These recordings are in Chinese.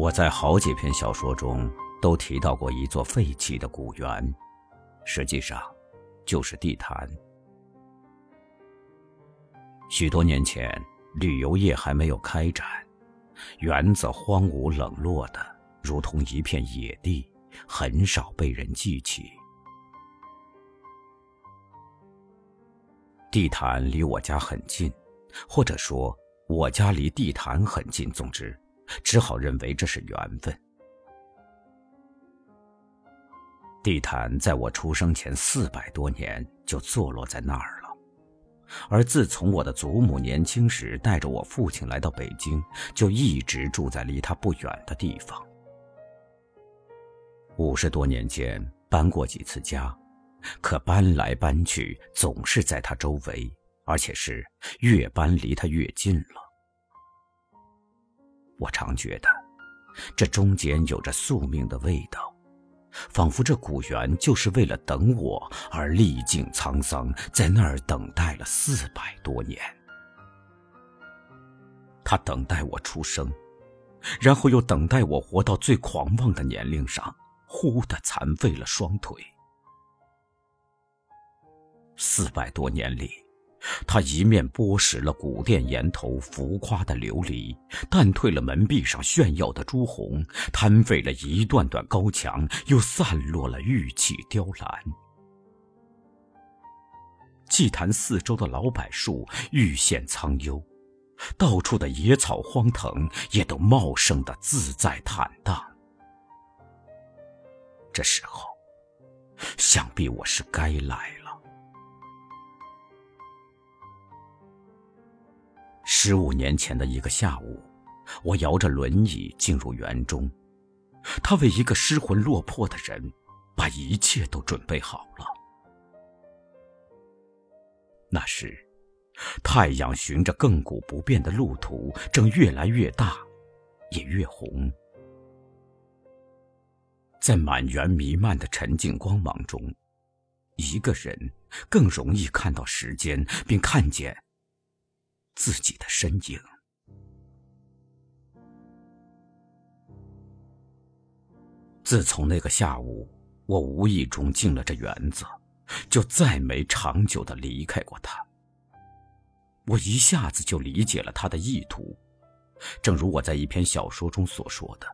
我在好几篇小说中都提到过一座废弃的古园，实际上就是地坛。许多年前，旅游业还没有开展，园子荒芜冷落的如同一片野地，很少被人记起。地坛离我家很近，或者说我家离地坛很近。总之。只好认为这是缘分。地坛在我出生前四百多年就坐落在那儿了，而自从我的祖母年轻时带着我父亲来到北京，就一直住在离他不远的地方。五十多年间搬过几次家，可搬来搬去总是在他周围，而且是越搬离他越近了。我常觉得，这中间有着宿命的味道，仿佛这古园就是为了等我而历尽沧桑，在那儿等待了四百多年。他等待我出生，然后又等待我活到最狂妄的年龄上，忽的残废了双腿。四百多年里。他一面剥蚀了古殿檐头浮夸的琉璃，淡退了门壁上炫耀的朱红，贪废了一段段高墙，又散落了玉砌雕栏。祭坛四周的老柏树愈现苍幽，到处的野草荒藤也都茂盛的自在坦荡。这时候，想必我是该来了。十五年前的一个下午，我摇着轮椅进入园中。他为一个失魂落魄的人，把一切都准备好了。那时，太阳循着亘古不变的路途，正越来越大，也越红。在满园弥漫的沉静光芒中，一个人更容易看到时间，并看见。自己的身影。自从那个下午，我无意中进了这园子，就再没长久的离开过他。我一下子就理解了他的意图，正如我在一篇小说中所说的，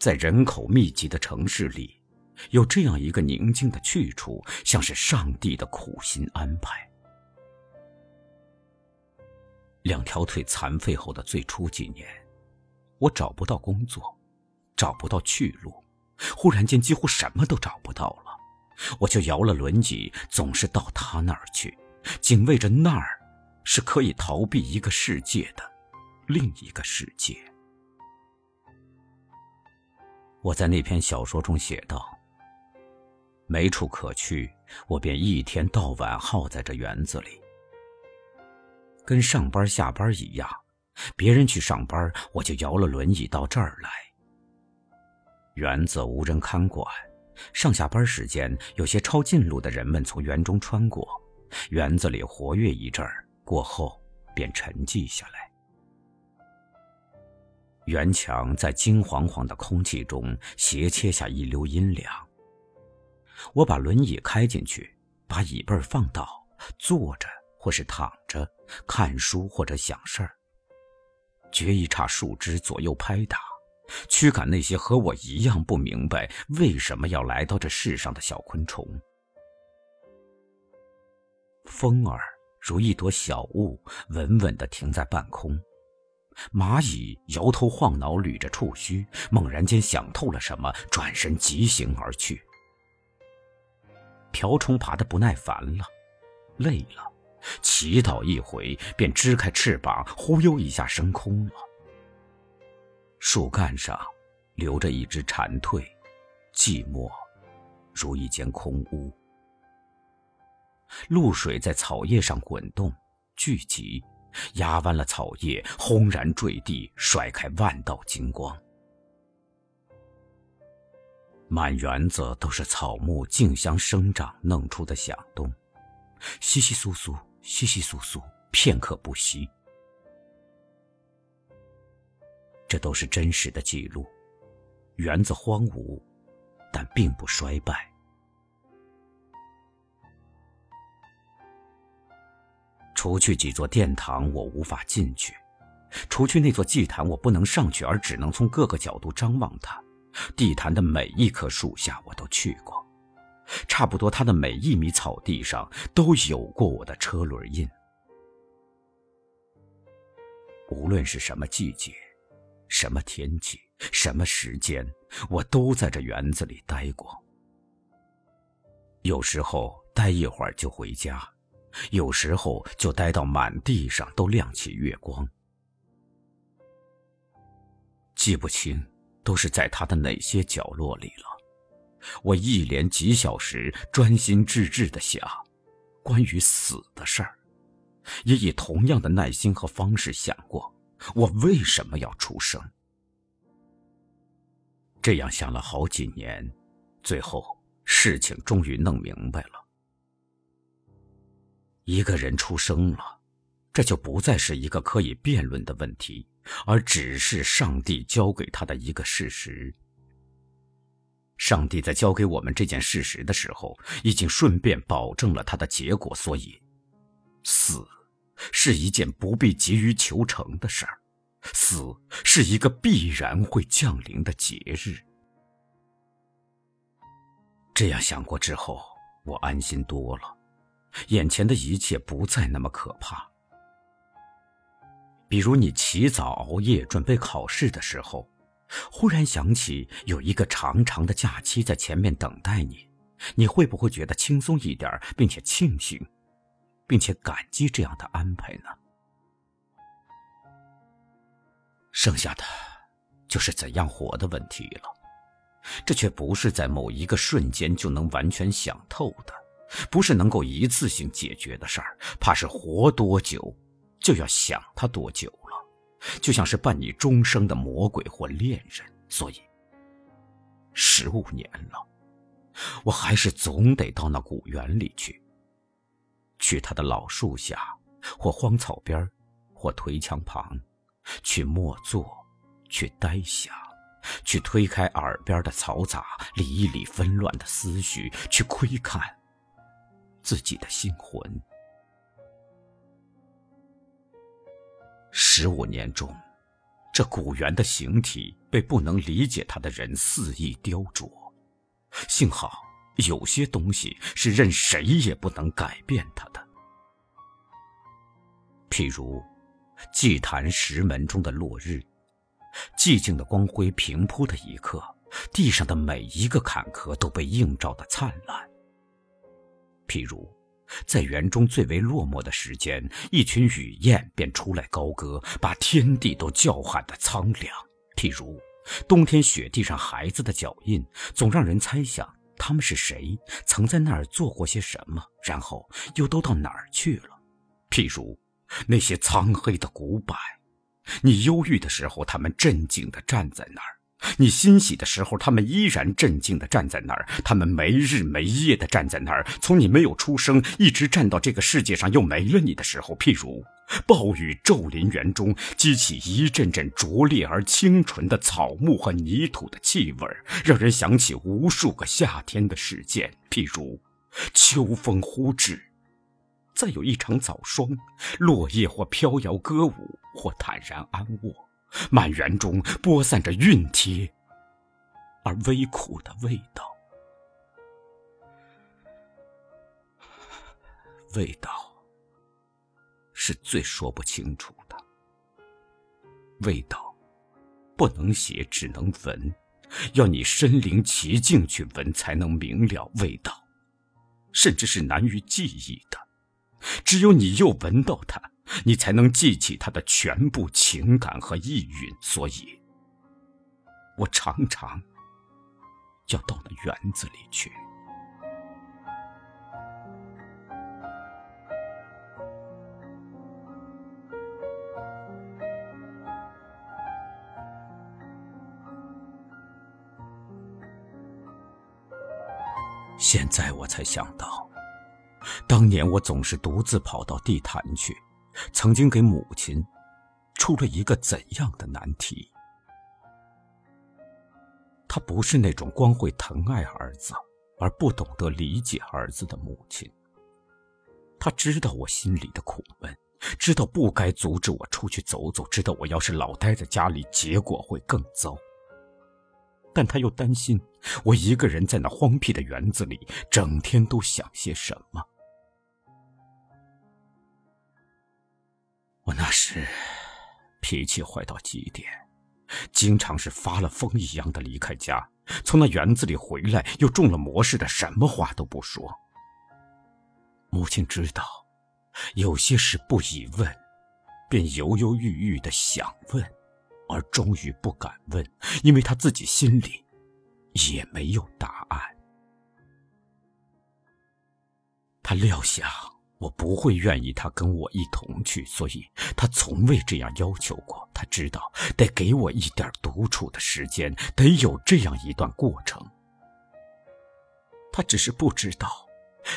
在人口密集的城市里，有这样一个宁静的去处，像是上帝的苦心安排。两条腿残废后的最初几年，我找不到工作，找不到去路，忽然间几乎什么都找不到了。我就摇了轮椅，总是到他那儿去，警卫着那儿是可以逃避一个世界的另一个世界。我在那篇小说中写道：“没处可去，我便一天到晚耗在这园子里。”跟上班下班一样，别人去上班，我就摇了轮椅到这儿来。园子无人看管，上下班时间，有些抄近路的人们从园中穿过，园子里活跃一阵儿，过后便沉寂下来。园墙在金黄黄的空气中斜切下一溜阴凉。我把轮椅开进去，把椅背放倒，坐着。或是躺着看书，或者想事儿。掘一茬树枝，左右拍打，驱赶那些和我一样不明白为什么要来到这世上的小昆虫。风儿如一朵小雾，稳稳地停在半空。蚂蚁摇头晃脑，捋着触须，猛然间想透了什么，转身疾行而去。瓢虫爬得不耐烦了，累了。祈祷一回，便支开翅膀，忽悠一下升空了。树干上留着一只蝉蜕，寂寞如一间空屋。露水在草叶上滚动聚集，压弯了草叶，轰然坠地，甩开万道金光。满园子都是草木竞相生长弄出的响动，稀稀疏疏。稀稀疏疏，片刻不息。这都是真实的记录。园子荒芜，但并不衰败。除去几座殿堂，我无法进去；除去那座祭坛，我不能上去，而只能从各个角度张望它。地坛的每一棵树下，我都去过；差不多他的每一米草地上，都有过我的车轮印。无论是什么季节，什么天气，什么时间，我都在这园子里待过。有时候待一会儿就回家，有时候就待到满地上都亮起月光。记不清都是在他的哪些角落里了。我一连几小时专心致志地想关于死的事儿。也以同样的耐心和方式想过，我为什么要出生？这样想了好几年，最后事情终于弄明白了：一个人出生了，这就不再是一个可以辩论的问题，而只是上帝交给他的一个事实。上帝在交给我们这件事实的时候，已经顺便保证了他的结果，所以。死，是一件不必急于求成的事儿，死是一个必然会降临的节日。这样想过之后，我安心多了，眼前的一切不再那么可怕。比如你起早熬夜准备考试的时候，忽然想起有一个长长的假期在前面等待你，你会不会觉得轻松一点，并且庆幸？并且感激这样的安排呢？剩下的就是怎样活的问题了。这却不是在某一个瞬间就能完全想透的，不是能够一次性解决的事儿。怕是活多久，就要想他多久了，就像是伴你终生的魔鬼或恋人。所以，十五年了，我还是总得到那古园里去。去他的老树下，或荒草边或颓墙旁，去默坐，去呆想，去推开耳边的嘈杂，理一理纷乱的思绪，去窥看自己的心魂。十五年中，这古猿的形体被不能理解他的人肆意雕琢，幸好。有些东西是任谁也不能改变它的，譬如祭坛石门中的落日，寂静的光辉平铺的一刻，地上的每一个坎坷都被映照的灿烂。譬如，在园中最为落寞的时间，一群雨燕便出来高歌，把天地都叫喊的苍凉。譬如，冬天雪地上孩子的脚印，总让人猜想。他们是谁？曾在那儿做过些什么？然后又都到哪儿去了？譬如那些苍黑的古柏，你忧郁的时候，他们镇静地站在那儿；你欣喜的时候，他们依然镇静地站在那儿。他们没日没夜地站在那儿，从你没有出生，一直站到这个世界上又没了你的时候。譬如。暴雨骤临园中，激起一阵阵灼烈而清纯的草木和泥土的气味，让人想起无数个夏天的事件。譬如，秋风忽至，再有一场早霜，落叶或飘摇歌舞，或坦然安卧，满园中播散着熨帖而微苦的味道，味道。是最说不清楚的味道，不能写，只能闻，要你身临其境去闻，才能明了味道，甚至是难于记忆的。只有你又闻到它，你才能记起它的全部情感和意蕴。所以，我常常要到那园子里去。现在我才想到，当年我总是独自跑到地坛去，曾经给母亲出了一个怎样的难题。她不是那种光会疼爱儿子而不懂得理解儿子的母亲。她知道我心里的苦闷，知道不该阻止我出去走走，知道我要是老待在家里，结果会更糟。但她又担心我一个人在那荒僻的园子里，整天都想些什么。我那时脾气坏到极点，经常是发了疯一样的离开家，从那园子里回来又中了魔似的，什么话都不说。母亲知道有些事不宜问，便犹犹豫豫的想问，而终于不敢问，因为她自己心里也没有答案。她料想。我不会愿意他跟我一同去，所以他从未这样要求过。他知道得给我一点独处的时间，得有这样一段过程。他只是不知道，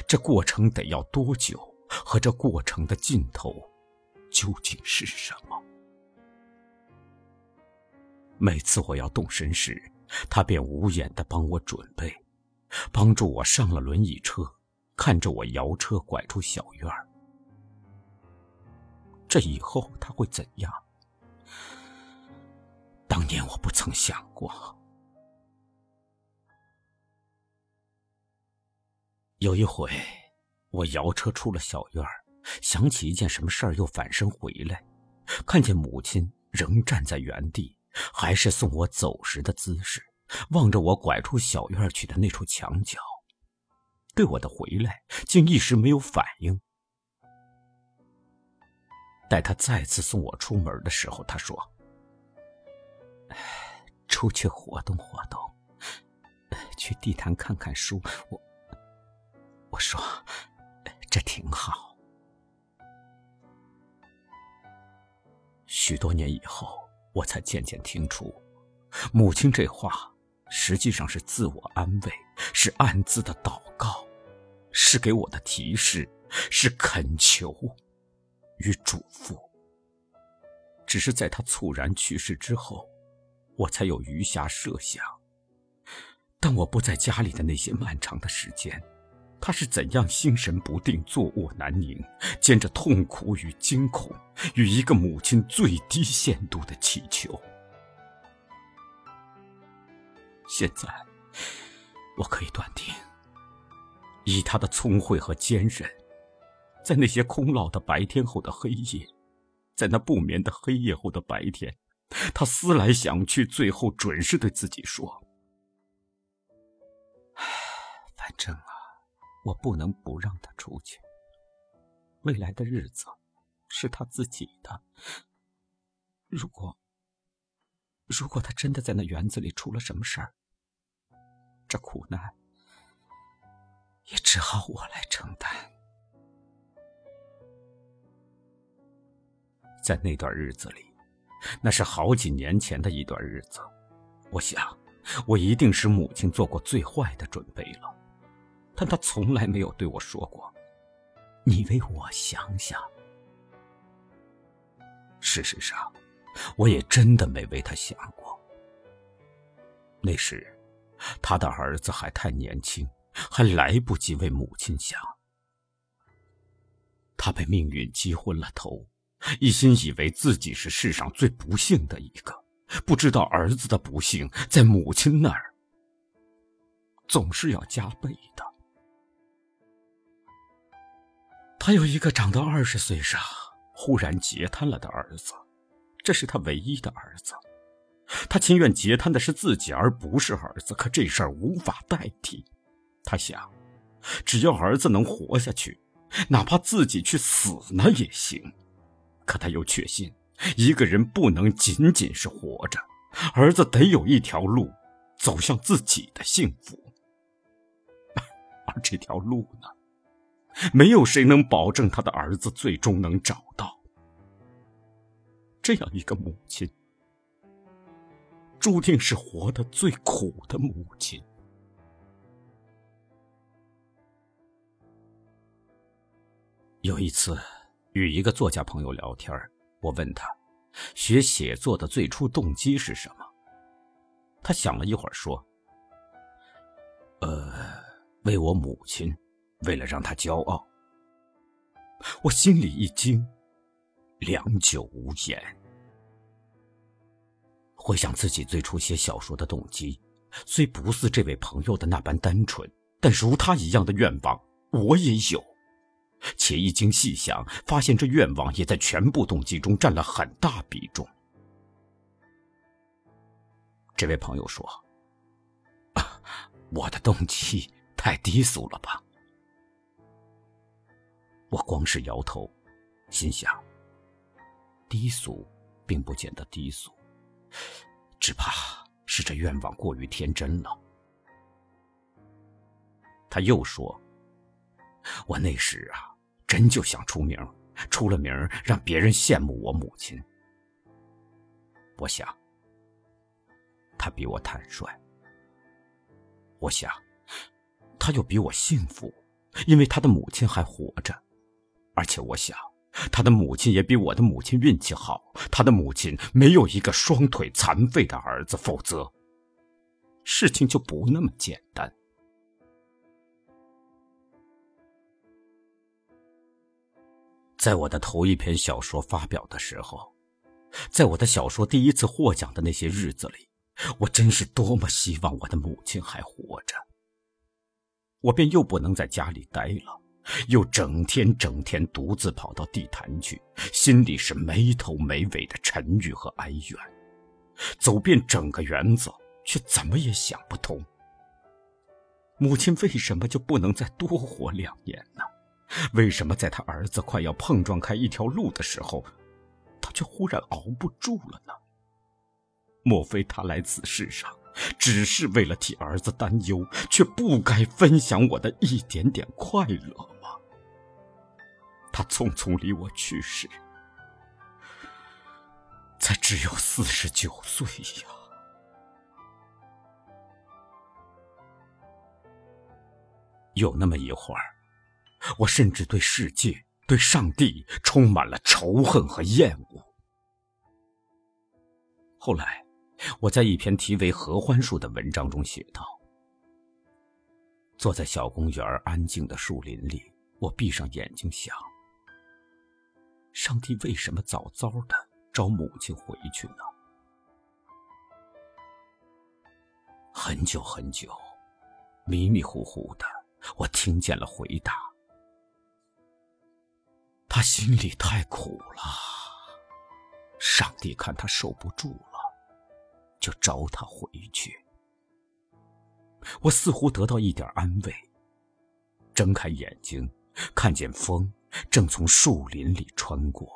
这过程得要多久，和这过程的尽头究竟是什么。每次我要动身时，他便无言的帮我准备，帮助我上了轮椅车。看着我摇车拐出小院儿，这以后他会怎样？当年我不曾想过。有一回，我摇车出了小院儿，想起一件什么事儿，又返身回来，看见母亲仍站在原地，还是送我走时的姿势，望着我拐出小院去的那处墙角。对我的回来竟一时没有反应。待他再次送我出门的时候，他说：“出去活动活动，去地坛看看书。”我我说：“这挺好。”许多年以后，我才渐渐听出，母亲这话实际上是自我安慰，是暗自的祷告。是给我的提示，是恳求与嘱咐。只是在他猝然去世之后，我才有余暇设想。当我不在家里的那些漫长的时间，他是怎样心神不定、坐卧难宁，兼着痛苦与惊恐，与一个母亲最低限度的祈求。现在，我可以断定。以他的聪慧和坚韧，在那些空落的白天后的黑夜，在那不眠的黑夜后的白天，他思来想去，最后准是对自己说：“唉反正啊，我不能不让他出去。未来的日子是他自己的。如果，如果他真的在那园子里出了什么事儿，这苦难……”也只好我来承担。在那段日子里，那是好几年前的一段日子，我想，我一定是母亲做过最坏的准备了。但她从来没有对我说过：“你为我想想。”事实上，我也真的没为他想过。那时，他的儿子还太年轻。还来不及为母亲想，他被命运击昏了头，一心以为自己是世上最不幸的一个，不知道儿子的不幸在母亲那儿总是要加倍的。他有一个长到二十岁上忽然截瘫了的儿子，这是他唯一的儿子，他情愿截瘫的是自己而不是儿子，可这事儿无法代替。他想，只要儿子能活下去，哪怕自己去死了也行。可他又确信，一个人不能仅仅是活着，儿子得有一条路，走向自己的幸福。而这条路呢，没有谁能保证他的儿子最终能找到。这样一个母亲，注定是活得最苦的母亲。有一次，与一个作家朋友聊天，我问他，学写作的最初动机是什么？他想了一会儿，说：“呃，为我母亲，为了让她骄傲。”我心里一惊，良久无言。回想自己最初写小说的动机，虽不似这位朋友的那般单纯，但如他一样的愿望，我也有。且一经细想，发现这愿望也在全部动机中占了很大比重。这位朋友说：“我的动机太低俗了吧？”我光是摇头，心想：低俗并不见得低俗，只怕是这愿望过于天真了。他又说：“我那时啊，真就想出名，出了名让别人羡慕我母亲。”我想，他比我坦率。我想，他又比我幸福，因为他的母亲还活着。而且我想，他的母亲也比我的母亲运气好。他的母亲没有一个双腿残废的儿子，否则事情就不那么简单。在我的头一篇小说发表的时候，在我的小说第一次获奖的那些日子里，我真是多么希望我的母亲还活着。我便又不能在家里待了。又整天整天独自跑到地坛去，心里是没头没尾的沉郁和哀怨，走遍整个园子，却怎么也想不通，母亲为什么就不能再多活两年呢？为什么在他儿子快要碰撞开一条路的时候，他却忽然熬不住了呢？莫非他来此世上，只是为了替儿子担忧，却不该分享我的一点点快乐吗？他匆匆离我去世，才只有四十九岁呀！有那么一会儿，我甚至对世界、对上帝充满了仇恨和厌恶。后来，我在一篇题为《合欢树》的文章中写道：“坐在小公园安静的树林里，我闭上眼睛想。”上帝为什么早早的招母亲回去呢？很久很久，迷迷糊糊的，我听见了回答：他心里太苦了，上帝看他受不住了，就召他回去。我似乎得到一点安慰，睁开眼睛，看见风。正从树林里穿过，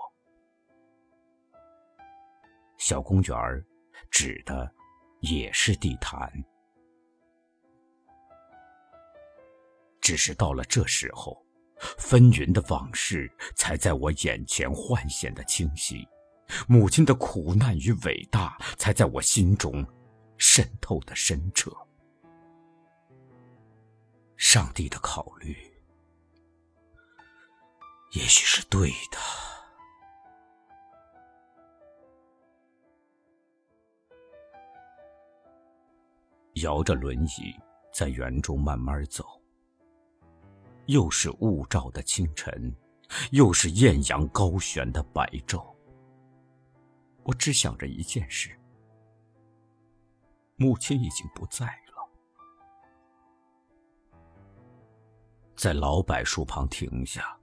小公园指的也是地坛。只是到了这时候，纷纭的往事才在我眼前幻现的清晰，母亲的苦难与伟大才在我心中渗透的深彻。上帝的考虑。也许是对的。摇着轮椅在园中慢慢走，又是雾罩的清晨，又是艳阳高悬的白昼。我只想着一件事：母亲已经不在了。在老柏树旁停下。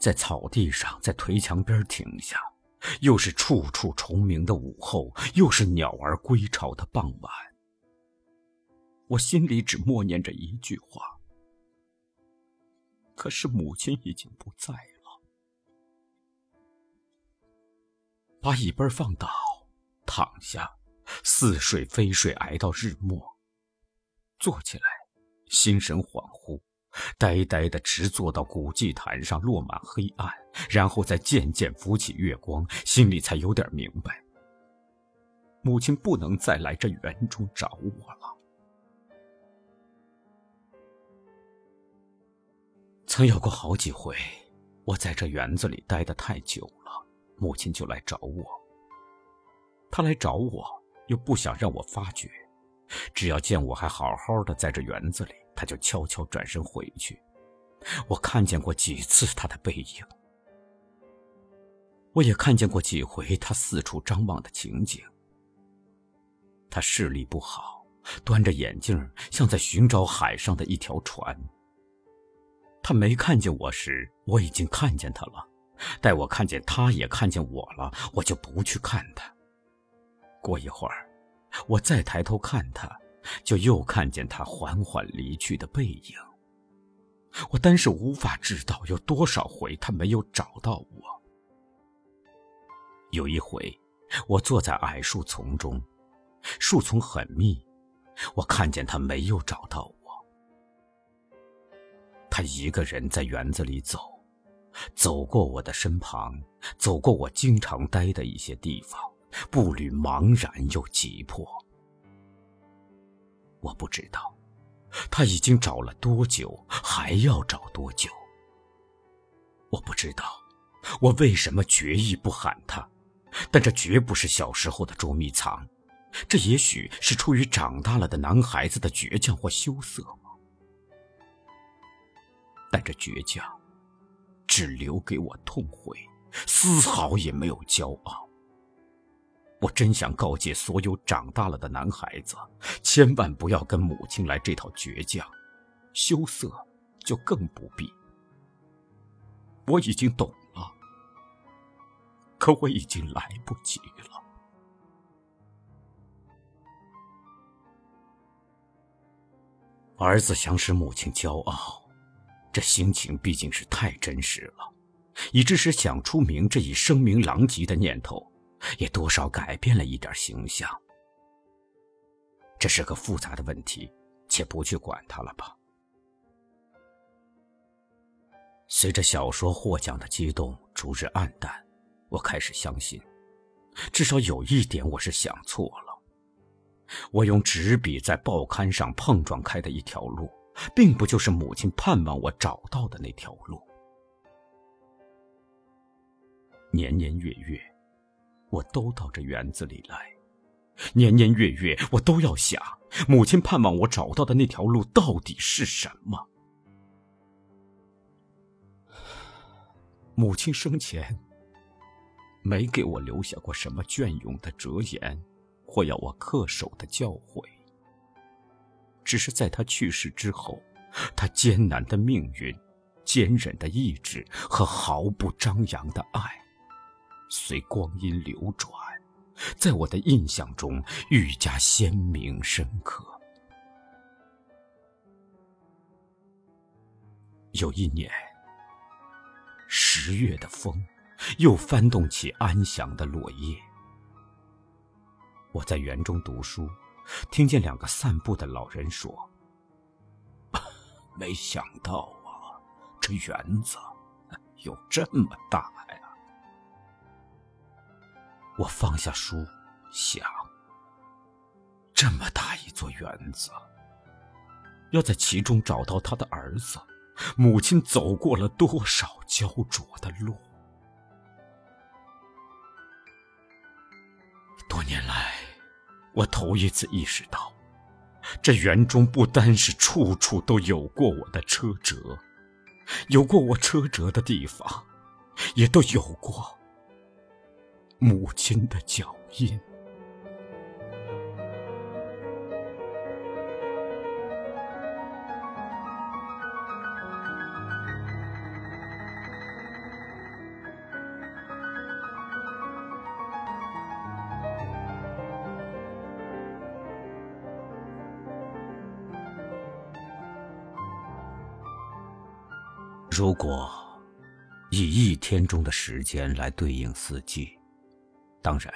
在草地上，在颓墙边停下，又是处处虫鸣的午后，又是鸟儿归巢的傍晚。我心里只默念着一句话，可是母亲已经不在了。把椅背放倒，躺下，似睡非睡，挨到日没。坐起来，心神恍惚。呆呆的直坐到古祭坛上，落满黑暗，然后再渐渐浮起月光，心里才有点明白：母亲不能再来这园中找我了。曾有过好几回，我在这园子里待得太久了，母亲就来找我。她来找我，又不想让我发觉，只要见我还好好的在这园子里，他就悄悄转身回去。我看见过几次他的背影，我也看见过几回他四处张望的情景。他视力不好，端着眼镜，像在寻找海上的一条船。他没看见我时，我已经看见他了。待我看见他也看见我了，我就不去看他。过一会儿，我再抬头看他，就又看见他缓缓离去的背影。我单是无法知道有多少回他没有找到我。有一回，我坐在矮树丛中，树丛很密，我看见他没有找到我。他一个人在园子里走，走过我的身旁，走过我经常待的一些地方，步履茫然又急迫。我不知道。他已经找了多久，还要找多久？我不知道，我为什么决意不喊他？但这绝不是小时候的捉迷藏，这也许是出于长大了的男孩子的倔强或羞涩吗？但这倔强，只留给我痛悔，丝毫也没有骄傲。我真想告诫所有长大了的男孩子，千万不要跟母亲来这套倔强、羞涩，就更不必。我已经懂了，可我已经来不及了。儿子想使母亲骄傲，这心情毕竟是太真实了，以致使想出名这一声名狼藉的念头。也多少改变了一点形象。这是个复杂的问题，且不去管它了吧。随着小说获奖的激动逐日暗淡，我开始相信，至少有一点我是想错了。我用纸笔在报刊上碰撞开的一条路，并不就是母亲盼望我找到的那条路。年年月月。我都到这园子里来，年年月月，我都要想，母亲盼望我找到的那条路到底是什么。母亲生前没给我留下过什么隽永的哲言，或要我恪守的教诲。只是在他去世之后，他艰难的命运、坚韧的意志和毫不张扬的爱。随光阴流转，在我的印象中愈加鲜明深刻。有一年，十月的风又翻动起安详的落叶。我在园中读书，听见两个散步的老人说：“没想到啊，这园子有这么大呀。”我放下书，想：这么大一座园子，要在其中找到他的儿子，母亲走过了多少焦灼的路？多年来，我头一次意识到，这园中不单是处处都有过我的车辙，有过我车辙的地方，也都有过。母亲的脚印。如果以一天中的时间来对应四季。当然，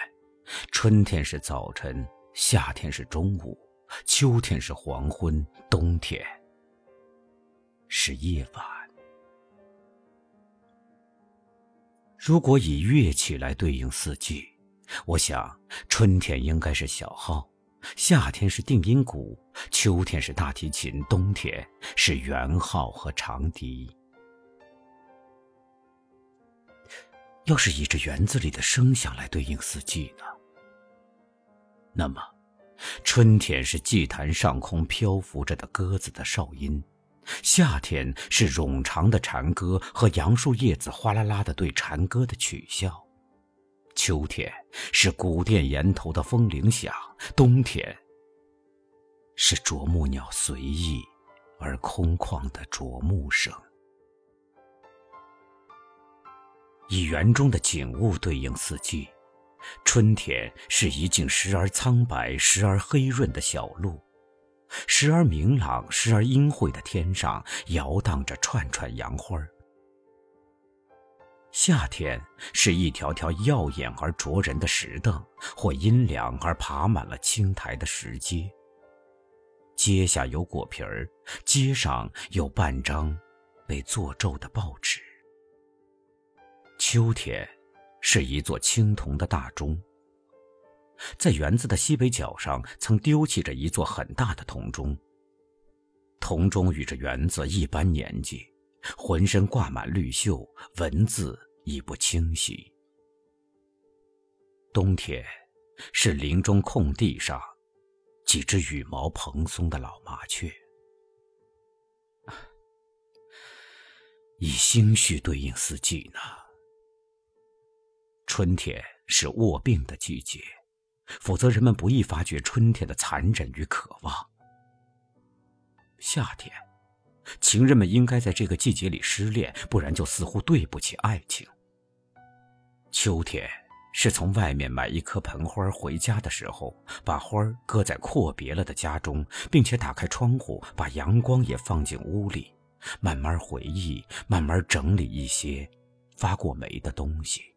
春天是早晨，夏天是中午，秋天是黄昏，冬天是夜晚。如果以乐器来对应四季，我想春天应该是小号，夏天是定音鼓，秋天是大提琴，冬天是圆号和长笛。要是以这园子里的声响来对应四季呢？那么，春天是祭坛上空漂浮着的鸽子的哨音，夏天是冗长的蝉歌和杨树叶子哗啦啦的对蝉歌的取笑，秋天是古殿檐头的风铃响，冬天是啄木鸟随意而空旷的啄木声。以园中的景物对应四季。春天是一径时而苍白、时而黑润的小路，时而明朗、时而阴晦的天上摇荡着串串杨花。夏天是一条条耀眼而灼人的石凳，或阴凉而爬满了青苔的石阶。阶下有果皮儿，阶上有半张被做皱的报纸。秋天。是一座青铜的大钟，在园子的西北角上，曾丢弃着一座很大的铜钟。铜钟与这园子一般年纪，浑身挂满绿锈，文字已不清晰。冬天，是林中空地上几只羽毛蓬松的老麻雀。以星序对应四季呢？春天是卧病的季节，否则人们不易发觉春天的残忍与渴望。夏天，情人们应该在这个季节里失恋，不然就似乎对不起爱情。秋天是从外面买一棵盆花回家的时候，把花搁在阔别了的家中，并且打开窗户，把阳光也放进屋里，慢慢回忆，慢慢整理一些发过霉的东西。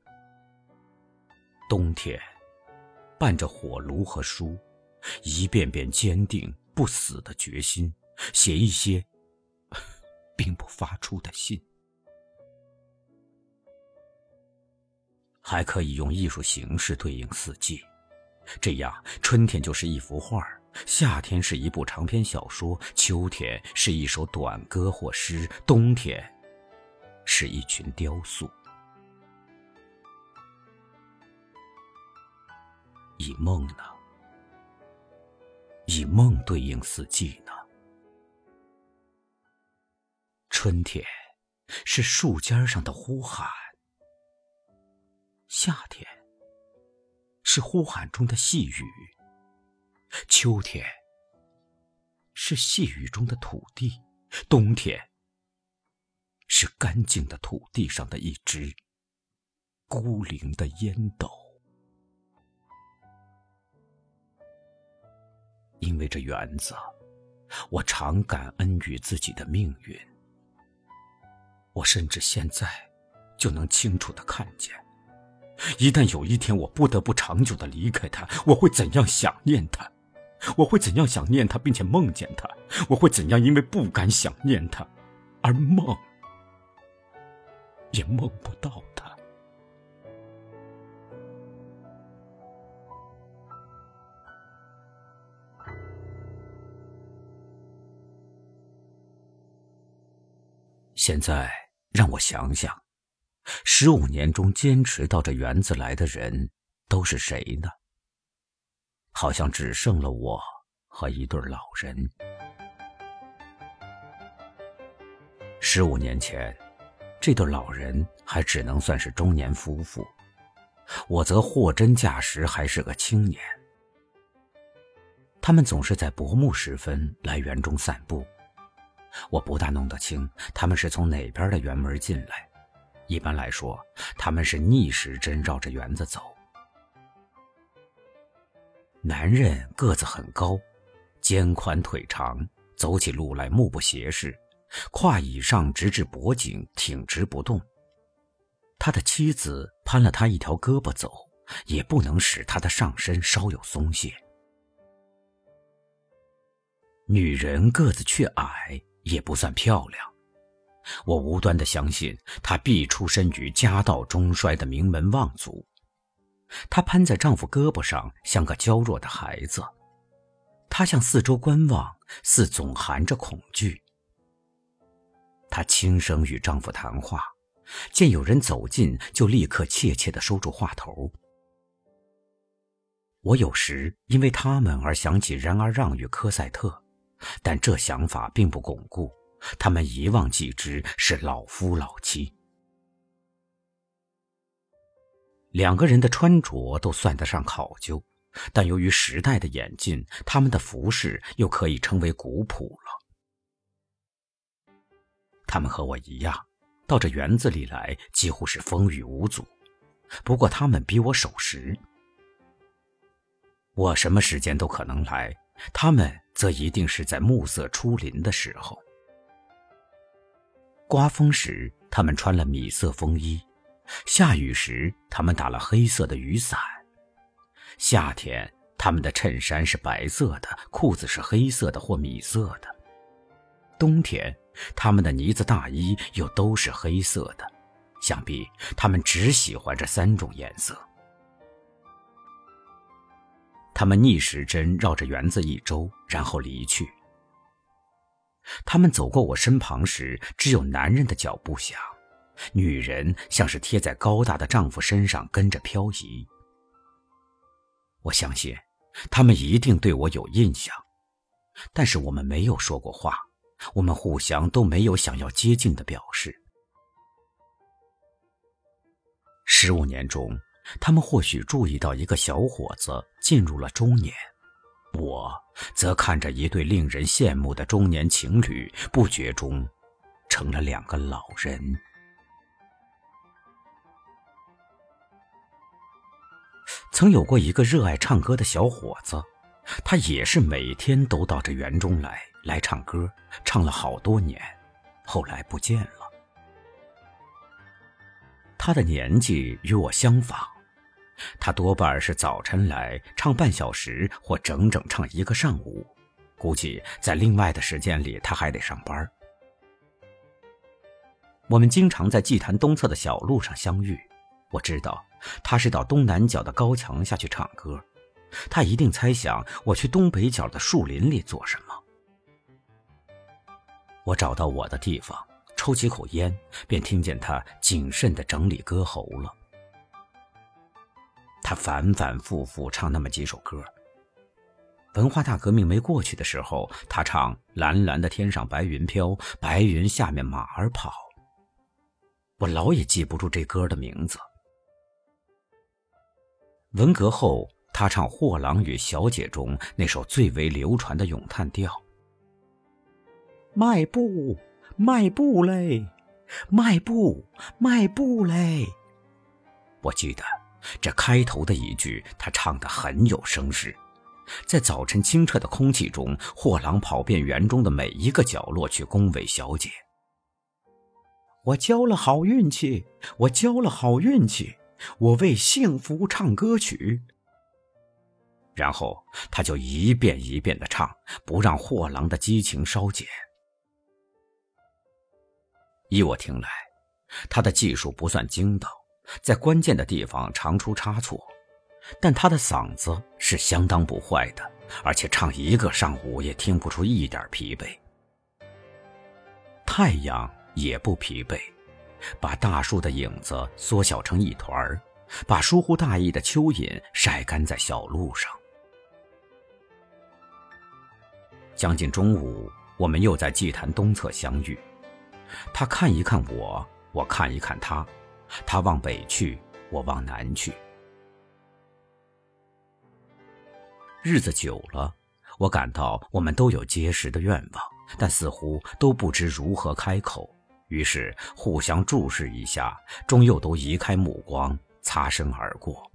冬天，伴着火炉和书，一遍遍坚定不死的决心，写一些 并不发出的信。还可以用艺术形式对应四季，这样春天就是一幅画夏天是一部长篇小说，秋天是一首短歌或诗，冬天是一群雕塑。以梦呢？以梦对应四季呢？春天是树尖上的呼喊，夏天是呼喊中的细雨，秋天是细雨中的土地，冬天是干净的土地上的一只孤零的烟斗。因为这园子，我常感恩于自己的命运。我甚至现在就能清楚的看见，一旦有一天我不得不长久的离开他，我会怎样想念他？我会怎样想念他，并且梦见他？我会怎样因为不敢想念他，而梦也梦不到他？现在让我想想，十五年中坚持到这园子来的人都是谁呢？好像只剩了我和一对老人。十五年前，这对老人还只能算是中年夫妇，我则货真价实还是个青年。他们总是在薄暮时分来园中散步。我不大弄得清他们是从哪边的园门进来。一般来说，他们是逆时针绕着园子走。男人个子很高，肩宽腿长，走起路来目不斜视，胯以上直至脖颈，挺直不动。他的妻子攀了他一条胳膊走，也不能使他的上身稍有松懈。女人个子却矮。也不算漂亮，我无端的相信她必出身于家道中衰的名门望族。她攀在丈夫胳膊上，像个娇弱的孩子。她向四周观望，似总含着恐惧。她轻声与丈夫谈话，见有人走近，就立刻怯怯地收住话头。我有时因为他们而想起然而让与科赛特，但这想法并不巩固。他们遗忘记之是老夫老妻。两个人的穿着都算得上考究，但由于时代的演进，他们的服饰又可以称为古朴了。他们和我一样，到这园子里来几乎是风雨无阻。不过他们比我守时，我什么时间都可能来，他们则一定是在暮色初临的时候。刮风时，他们穿了米色风衣；下雨时，他们打了黑色的雨伞。夏天，他们的衬衫是白色的，裤子是黑色的或米色的；冬天，他们的呢子大衣又都是黑色的，想必他们只喜欢这三种颜色。他们逆时针绕着园子一周，然后离去。他们走过我身旁时，只有男人的脚步响，女人像是贴在高大的丈夫身上跟着漂移。我相信，他们一定对我有印象，但是我们没有说过话。我们互相都没有想要接近的表示。十五年中，他们或许注意到一个小伙子进入了中年，我则看着一对令人羡慕的中年情侣，不觉中成了两个老人。曾有过一个热爱唱歌的小伙子，他也是每天都到这园中来。来唱歌，唱了好多年，后来不见了。他的年纪与我相仿，他多半是早晨来唱半小时，或整整唱一个上午。估计在另外的时间里，他还得上班。我们经常在祭坛东侧的小路上相遇。我知道他是到东南角的高墙下去唱歌，他一定猜想我去东北角的树林里做什么。我找到我的地方，抽起口烟，便听见他谨慎地整理歌喉了。他反反复复唱那么几首歌。文化大革命没过去的时候，他唱《蓝蓝的天上白云飘，白云下面马儿跑》。我老也记不住这歌的名字。文革后，他唱《货郎与小姐》中那首最为流传的咏叹调。迈步，迈步嘞，迈步，迈步嘞。我记得这开头的一句，他唱得很有声势。在早晨清澈的空气中，货郎跑遍园中的每一个角落去恭维小姐。我交了好运气，我交了好运气，我为幸福唱歌曲。然后他就一遍一遍的唱，不让货郎的激情稍减。依我听来，他的技术不算精到，在关键的地方常出差错，但他的嗓子是相当不坏的，而且唱一个上午也听不出一点疲惫。太阳也不疲惫，把大树的影子缩小成一团儿，把疏忽大意的蚯蚓晒干在小路上。将近中午，我们又在祭坛东侧相遇。他看一看我，我看一看他，他往北去，我往南去。日子久了，我感到我们都有结实的愿望，但似乎都不知如何开口，于是互相注视一下，终又都移开目光，擦身而过。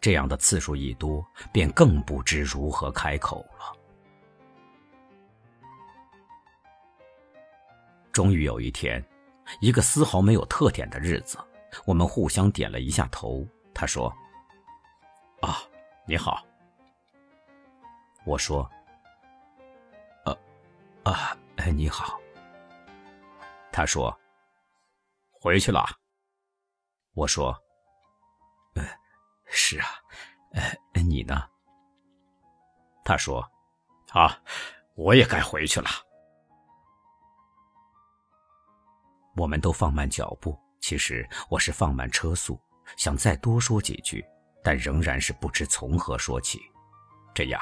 这样的次数一多，便更不知如何开口了。终于有一天，一个丝毫没有特点的日子，我们互相点了一下头。他说：“啊，你好。”我说：“呃，啊，你好。”他说：“回去了。”我说：“呃，是啊，呃，你呢？”他说：“啊，我也该回去了。”我们都放慢脚步，其实我是放慢车速，想再多说几句，但仍然是不知从何说起。这样，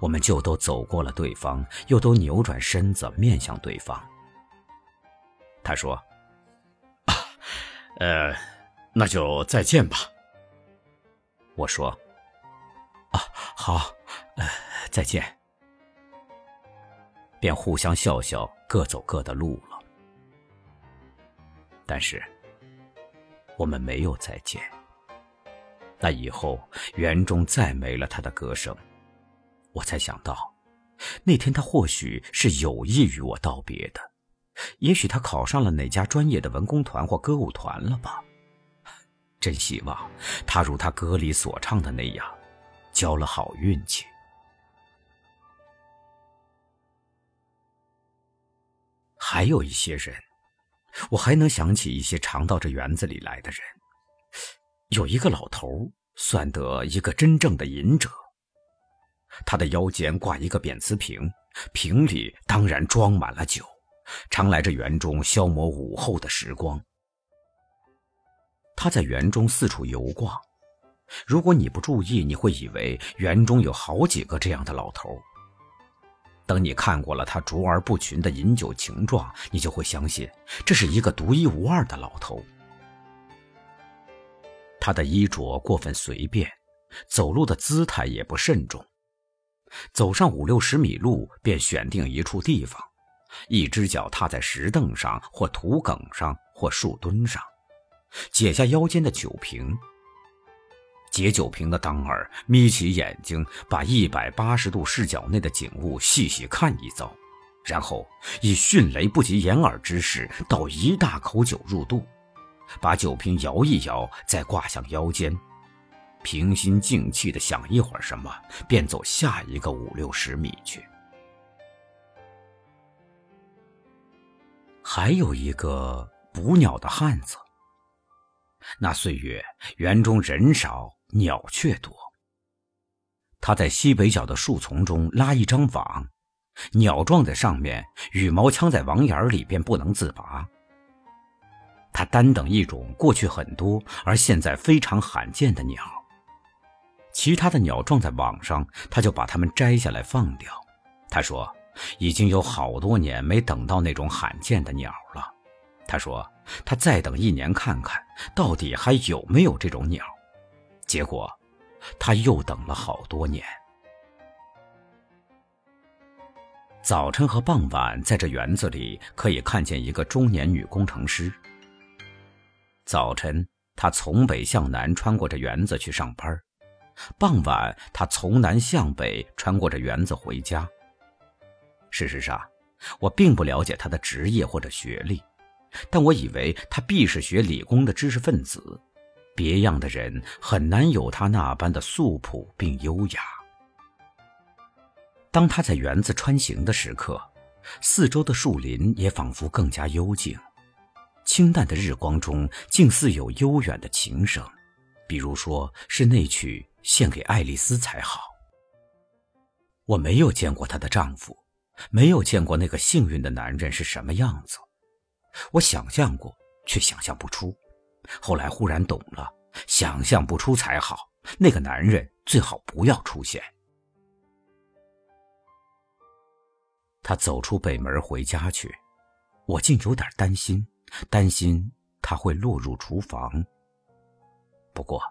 我们就都走过了对方，又都扭转身子面向对方。他说：“啊，呃，那就再见吧。”我说：“啊，好，呃，再见。”便互相笑笑，各走各的路。但是，我们没有再见。那以后，园中再没了他的歌声。我才想到，那天他或许是有意与我道别的，也许他考上了哪家专业的文工团或歌舞团了吧。真希望他如他歌里所唱的那样，交了好运气。还有一些人，我还能想起一些常到这园子里来的人。有一个老头，算得一个真正的隐者。他的腰间挂一个扁瓷瓶，瓶里当然装满了酒，常来这园中消磨午后的时光。他在园中四处游逛，如果你不注意，你会以为园中有好几个这样的老头。等你看过了他卓而不群的饮酒情状，你就会相信这是一个独一无二的老头。他的衣着过分随便，走路的姿态也不慎重。走上五六十米路，便选定一处地方，一只脚踏在石凳上，或土埂上，或树墩上，解下腰间的酒瓶。解酒瓶的当儿，眯起眼睛，把一百八十度视角内的景物细细看一遭，然后以迅雷不及掩耳之势倒一大口酒入肚，把酒瓶摇一摇，再挂向腰间。平心静气的想一会儿什么，便走下一个五六十米去。还有一个捕鸟的汉子。那岁月园中人少，鸟却多。他在西北角的树丛中拉一张网，鸟撞在上面，羽毛枪在网眼里便不能自拔。他单等一种过去很多而现在非常罕见的鸟。其他的鸟撞在网上，他就把它们摘下来放掉。他说：“已经有好多年没等到那种罕见的鸟了。”他说：“他再等一年看看，到底还有没有这种鸟。”结果，他又等了好多年。早晨和傍晚，在这园子里可以看见一个中年女工程师。早晨，她从北向南穿过这园子去上班。傍晚，他从南向北穿过这园子回家。事实上，我并不了解他的职业或者学历，但我以为他必是学理工的知识分子。别样的人很难有他那般的素朴并优雅。当他在园子穿行的时刻，四周的树林也仿佛更加幽静，清淡的日光中竟似有悠远的琴声，比如说是那曲。献给爱丽丝才好。我没有见过她的丈夫，没有见过那个幸运的男人是什么样子。我想象过，却想象不出。后来忽然懂了，想象不出才好。那个男人最好不要出现。他走出北门回家去，我竟有点担心，担心他会落入厨房。不过。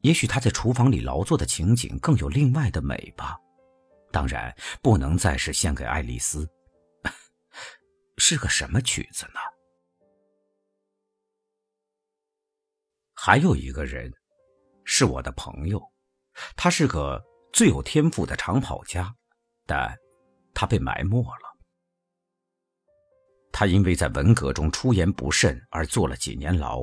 也许他在厨房里劳作的情景更有另外的美吧，当然不能再是献给爱丽丝。是个什么曲子呢？还有一个人，是我的朋友，他是个最有天赋的长跑家，但他被埋没了。他因为在文革中出言不慎而坐了几年牢。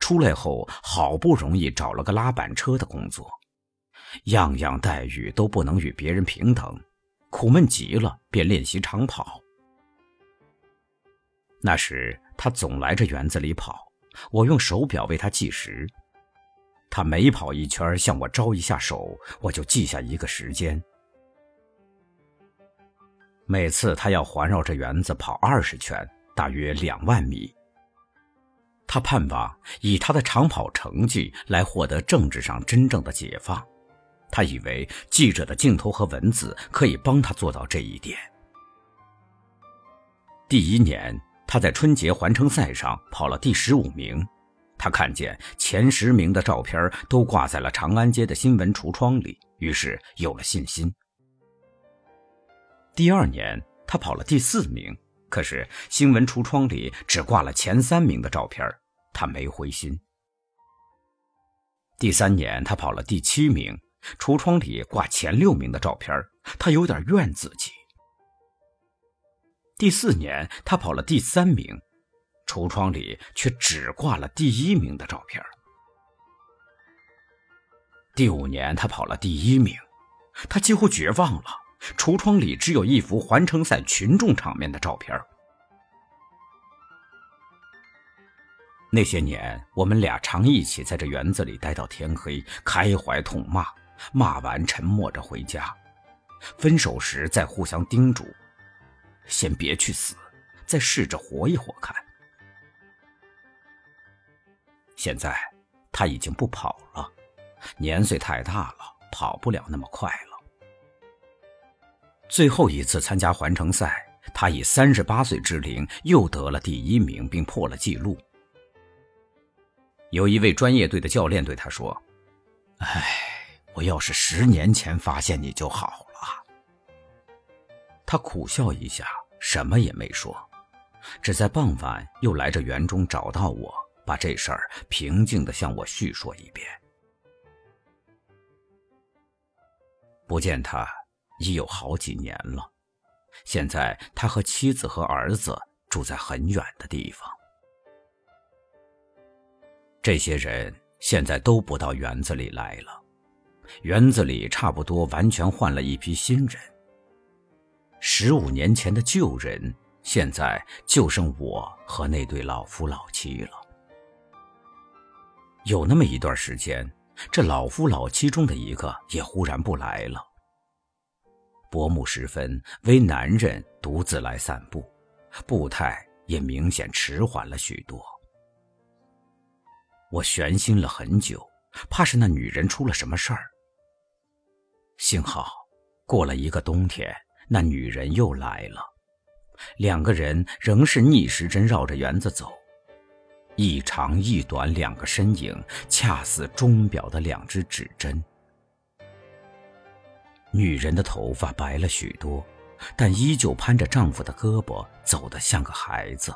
出来后，好不容易找了个拉板车的工作，样样待遇都不能与别人平等，苦闷极了，便练习长跑。那时他总来这园子里跑，我用手表为他计时。他每跑一圈，向我招一下手，我就记下一个时间。每次他要环绕着园子跑二十圈，大约两万米。他盼望以他的长跑成绩来获得政治上真正的解放。他以为记者的镜头和文字可以帮他做到这一点。第一年，他在春节环城赛上跑了第十五名。他看见前十名的照片都挂在了长安街的新闻橱窗里，于是有了信心。第二年，他跑了第四名，可是新闻橱窗里只挂了前三名的照片，他没灰心。第三年，他跑了第七名。橱窗里挂前六名的照片，他有点怨自己。第四年，他跑了第三名，橱窗里却只挂了第一名的照片。第五年，他跑了第一名，他几乎绝望了。橱窗里只有一幅环城赛群众场面的照片。那些年，我们俩常一起在这园子里待到天黑，开怀痛骂。骂完，沉默着回家。分手时再互相叮嘱：先别去死，再试着活一活看。现在他已经不跑了，年岁太大了，跑不了那么快了。最后一次参加环城赛，他以三十八岁之龄又得了第一名，并破了纪录。有一位专业队的教练对他说：“哎。”我要是十年前发现你就好。他苦笑一下，什么也没说，只在傍晚又来这园中找到我，把这事儿平静的向我叙说一遍。不见他已有好几年了，现在他和妻子和儿子住在很远的地方。这些人现在都不到园子里来了。园子里差不多完全换了一批新人。十五年前的旧人，现在就剩我和那对老夫老妻了。有那么一段时间，这老夫老妻中的一个也忽然不来了。薄暮时分，为男人独自来散步，步态也明显迟缓了许多。我悬心了很久，怕是那女人出了什么事儿。幸好，过了一个冬天，那女人又来了。两个人仍是逆时针绕着园子走，一长一短两个身影，恰似钟表的两只指针。女人的头发白了许多，但依旧攀着丈夫的胳膊，走得像个孩子。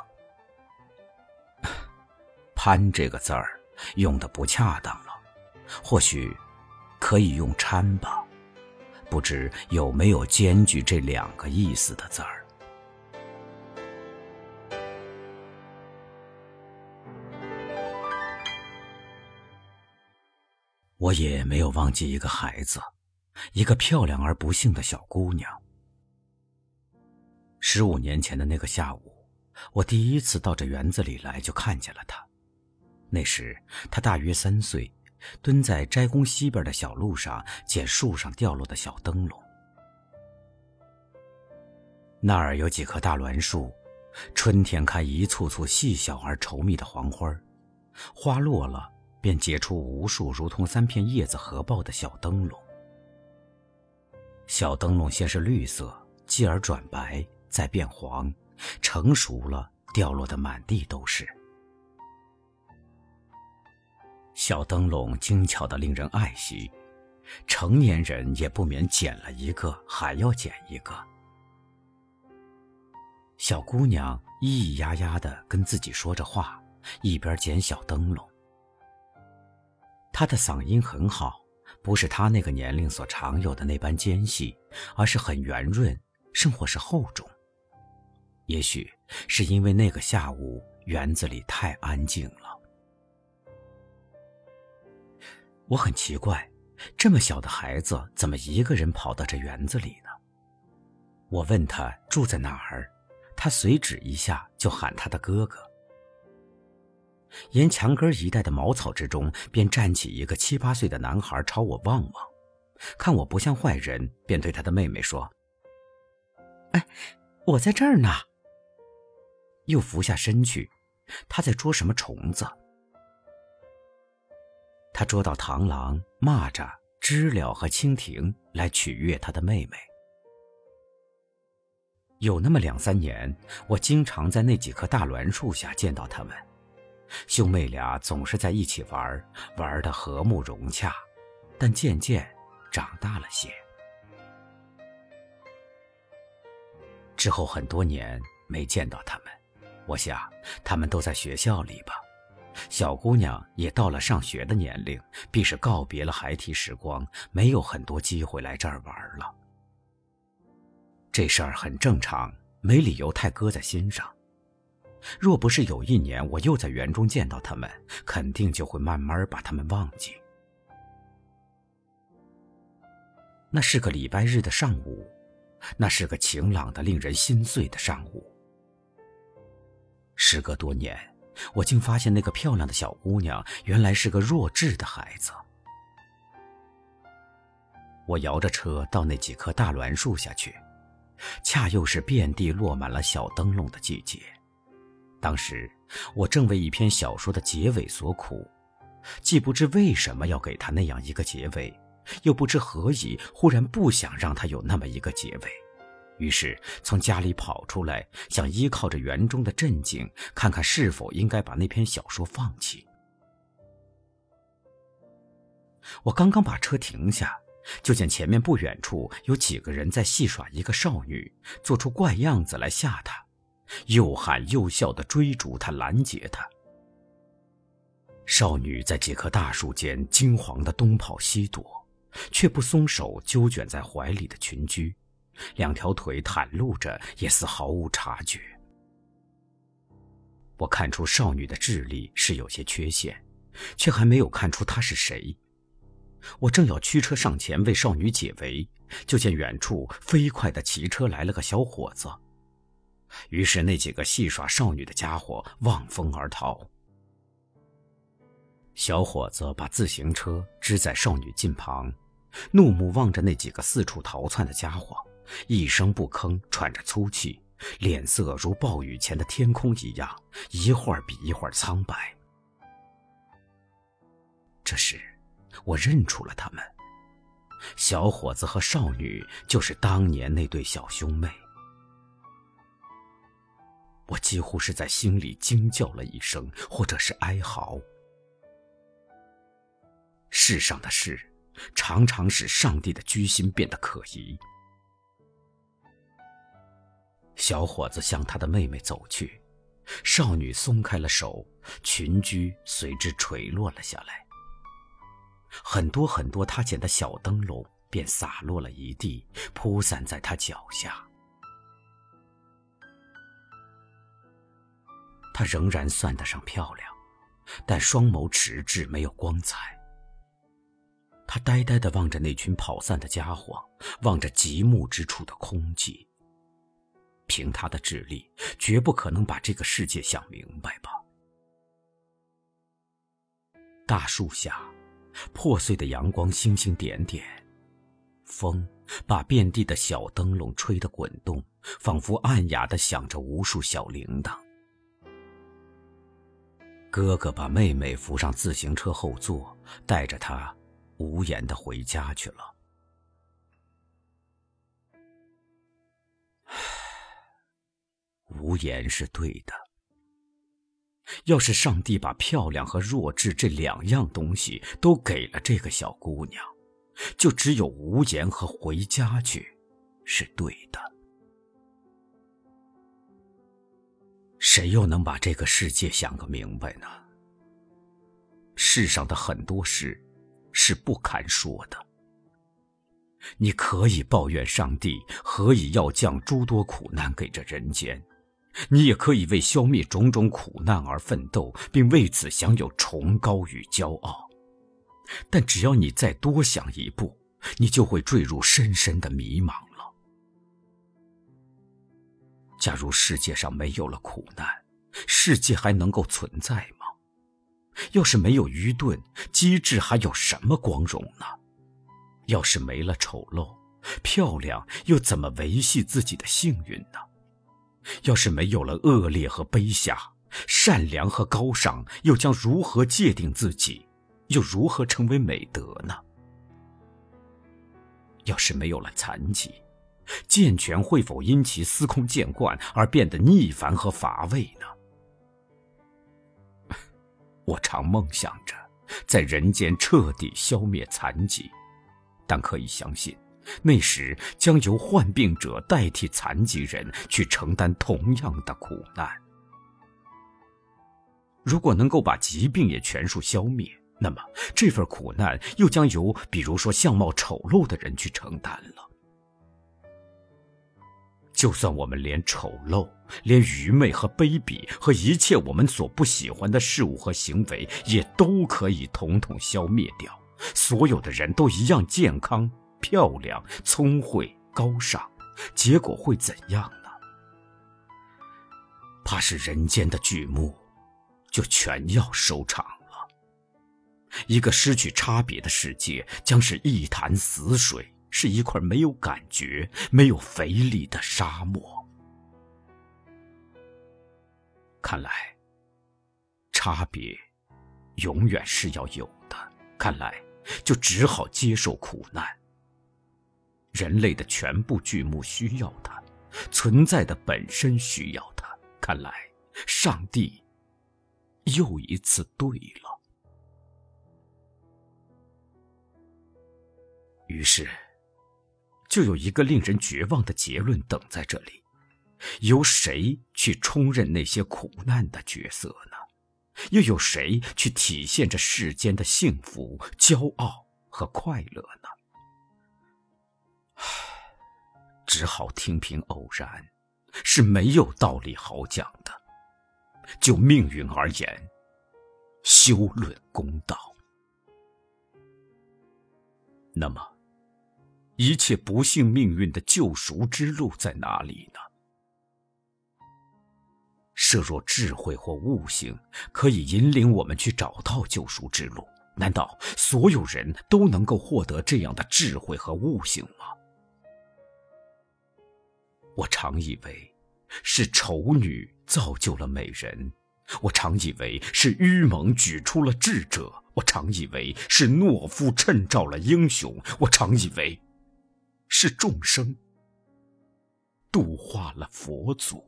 攀这个字儿用的不恰当了，或许可以用搀吧。不知有没有兼具这两个意思的字儿？我也没有忘记一个孩子，一个漂亮而不幸的小姑娘。十五年前的那个下午，我第一次到这园子里来，就看见了她。那时她大约三岁。蹲在斋宫西边的小路上捡树上掉落的小灯笼。那儿有几棵大栾树，春天开一簇簇细小而稠密的黄花，花落了便结出无数如同三片叶子合抱的小灯笼。小灯笼先是绿色，继而转白，再变黄，成熟了，掉落的满地都是。小灯笼精巧的令人爱惜，成年人也不免捡了一个，还要捡一个。小姑娘咿咿呀呀的跟自己说着话，一边捡小灯笼。她的嗓音很好，不是她那个年龄所常有的那般尖细，而是很圆润，甚或是厚重。也许是因为那个下午园子里太安静了。我很奇怪，这么小的孩子怎么一个人跑到这园子里呢？我问他住在哪儿，他随指一下就喊他的哥哥。沿墙根一带的茅草之中，便站起一个七八岁的男孩朝我望望，看我不像坏人，便对他的妹妹说：“哎，我在这儿呢。”又俯下身去，他在捉什么虫子。他捉到螳螂、蚂蚱、知了和蜻蜓来取悦他的妹妹。有那么两三年，我经常在那几棵大栾树下见到他们，兄妹俩总是在一起玩，玩的和睦融洽，但渐渐长大了些。之后很多年没见到他们，我想他们都在学校里吧。小姑娘也到了上学的年龄，必是告别了孩提时光，没有很多机会来这儿玩了。这事儿很正常，没理由太搁在心上。若不是有一年我又在园中见到他们，肯定就会慢慢把他们忘记。那是个礼拜日的上午，那是个晴朗的、令人心碎的上午。时隔多年。我竟发现那个漂亮的小姑娘原来是个弱智的孩子。我摇着车到那几棵大栾树下去，恰又是遍地落满了小灯笼的季节。当时我正为一篇小说的结尾所苦，既不知为什么要给他那样一个结尾，又不知何以忽然不想让他有那么一个结尾。于是从家里跑出来，想依靠着园中的镇静，看看是否应该把那篇小说放弃。我刚刚把车停下，就见前面不远处有几个人在戏耍一个少女，做出怪样子来吓她，又喊又笑的追逐她，拦截她。少女在几棵大树间惊慌的东跑西躲，却不松手揪卷在怀里的裙裾。两条腿袒露着，也似毫无察觉。我看出少女的智力是有些缺陷，却还没有看出她是谁。我正要驱车上前为少女解围，就见远处飞快的骑车来了个小伙子。于是那几个戏耍少女的家伙望风而逃。小伙子把自行车支在少女近旁，怒目望着那几个四处逃窜的家伙。一声不吭，喘着粗气，脸色如暴雨前的天空一样，一会儿比一会儿苍白。这时，我认出了他们，小伙子和少女就是当年那对小兄妹。我几乎是在心里惊叫了一声，或者是哀嚎。世上的事，常常使上帝的居心变得可疑。小伙子向他的妹妹走去，少女松开了手，裙裾随之垂落了下来。很多很多他捡的小灯笼便洒落了一地，铺散在他脚下。她仍然算得上漂亮，但双眸迟滞，没有光彩。他呆呆地望着那群跑散的家伙，望着极目之处的空寂。凭他的智力，绝不可能把这个世界想明白吧？大树下，破碎的阳光星星点点，风把遍地的小灯笼吹得滚动，仿佛暗哑的响着无数小铃铛。哥哥把妹妹扶上自行车后座，带着她无言的回家去了。无言是对的。要是上帝把漂亮和弱智这两样东西都给了这个小姑娘，就只有无言和回家去是对的。谁又能把这个世界想个明白呢？世上的很多事是不堪说的。你可以抱怨上帝何以要降诸多苦难给这人间。你也可以为消灭种种苦难而奋斗，并为此享有崇高与骄傲，但只要你再多想一步，你就会坠入深深的迷茫了。假如世界上没有了苦难，世界还能够存在吗？要是没有愚钝，机智还有什么光荣呢？要是没了丑陋，漂亮又怎么维系自己的幸运呢？要是没有了恶劣和卑下，善良和高尚又将如何界定自己？又如何成为美德呢？要是没有了残疾，健全会否因其司空见惯而变得腻烦和乏味呢？我常梦想着在人间彻底消灭残疾，但可以相信，那时将由患病者代替残疾人去承担同样的苦难。如果能够把疾病也全数消灭，那么这份苦难又将由比如说相貌丑陋的人去承担了。就算我们连丑陋、连愚昧和卑鄙和一切我们所不喜欢的事物和行为，也都可以统统消灭掉，所有的人都一样健康、漂亮、聪慧、高尚，结果会怎样呢？怕是人间的剧目。就全要收场了。一个失去差别的世界，将是一潭死水，是一块没有感觉、没有肥力的沙漠。看来，差别永远是要有的。看来，就只好接受苦难。人类的全部剧目需要它，存在的本身需要它。看来，上帝。又一次对了。于是，就有一个令人绝望的结论等在这里：由谁去充任那些苦难的角色呢？又有谁去体现这世间的幸福、骄傲和快乐呢？只好听凭偶然，是没有道理好讲的。就命运而言，休论公道。那么，一切不幸命运的救赎之路在哪里呢？设若智慧或悟性可以引领我们去找到救赎之路，难道所有人都能够获得这样的智慧和悟性吗？我常以为，是丑女。造就了美人，我常以为是愚蒙举出了智者；我常以为是懦夫衬照了英雄；我常以为是众生度化了佛祖。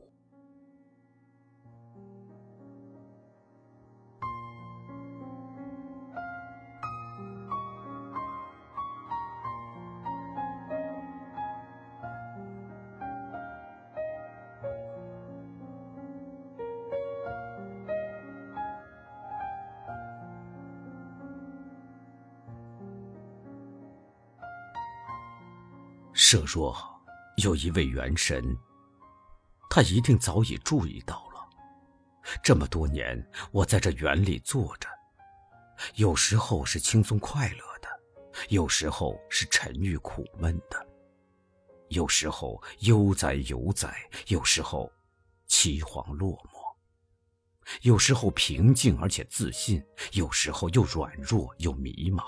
设若有一位元神，他一定早已注意到了。这么多年，我在这园里坐着，有时候是轻松快乐的，有时候是沉郁苦闷的，有时候悠哉游哉，有时候凄惶落寞，有时候平静而且自信，有时候又软弱又迷茫。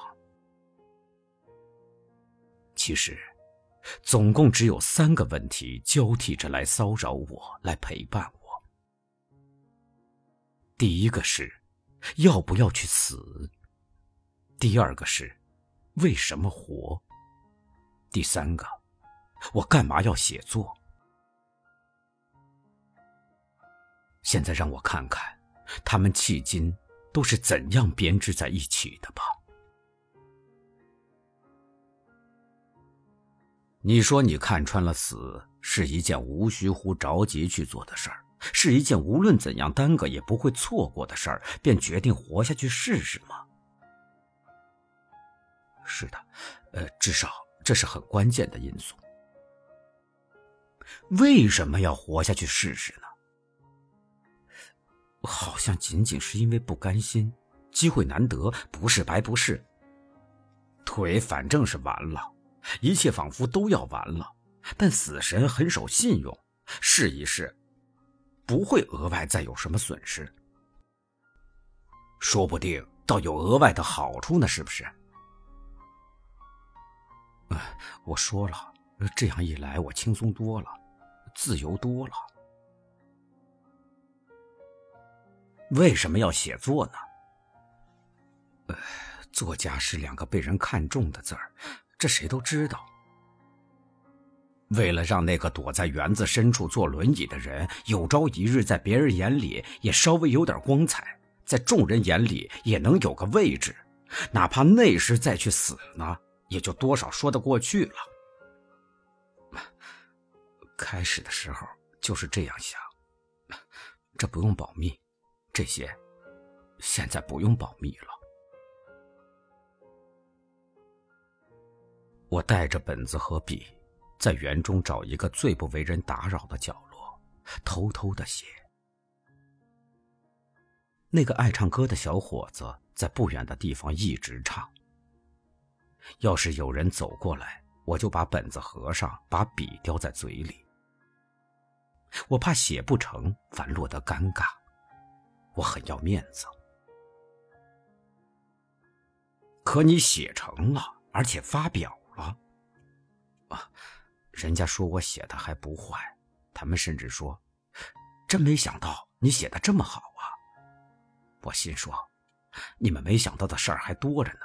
其实。总共只有三个问题交替着来骚扰我，来陪伴我。第一个是，要不要去死？第二个是，为什么活？第三个，我干嘛要写作？现在让我看看，他们迄今都是怎样编织在一起的吧。你说你看穿了死是一件无需乎着急去做的事儿，是一件无论怎样耽搁也不会错过的事儿，便决定活下去试试吗？是的，呃，至少这是很关键的因素。为什么要活下去试试呢？好像仅仅是因为不甘心，机会难得，不是白不是。腿反正是完了。一切仿佛都要完了，但死神很守信用，试一试，不会额外再有什么损失，说不定倒有额外的好处呢，是不是？我说了，这样一来我轻松多了，自由多了。为什么要写作呢？呃，作家是两个被人看重的字儿，这谁都知道。为了让那个躲在园子深处坐轮椅的人有朝一日在别人眼里也稍微有点光彩，在众人眼里也能有个位置，哪怕那时再去死呢，也就多少说得过去了。开始的时候就是这样想，这不用保密，这些现在不用保密了。我带着本子和笔。在园中找一个最不为人打扰的角落，偷偷的写。那个爱唱歌的小伙子在不远的地方一直唱。要是有人走过来，我就把本子合上，把笔叼在嘴里。我怕写不成，反落得尴尬。我很要面子。可你写成了，而且发表，啊！人家说我写的还不坏，他们甚至说：“真没想到你写的这么好啊！”我心说：“你们没想到的事儿还多着呢。”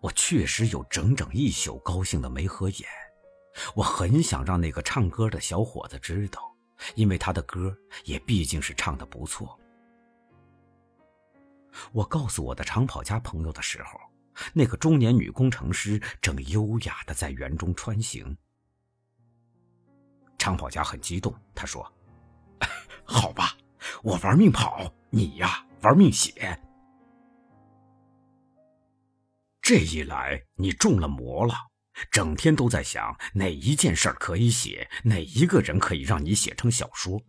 我确实有整整一宿高兴的没合眼。我很想让那个唱歌的小伙子知道，因为他的歌也毕竟是唱的不错。我告诉我的长跑家朋友的时候。那个中年女工程师正优雅的在园中穿行。长跑家很激动，他说：“ 好吧，我玩命跑，你呀玩命写。这一来，你中了魔了，整天都在想哪一件事可以写，哪一个人可以让你写成小说。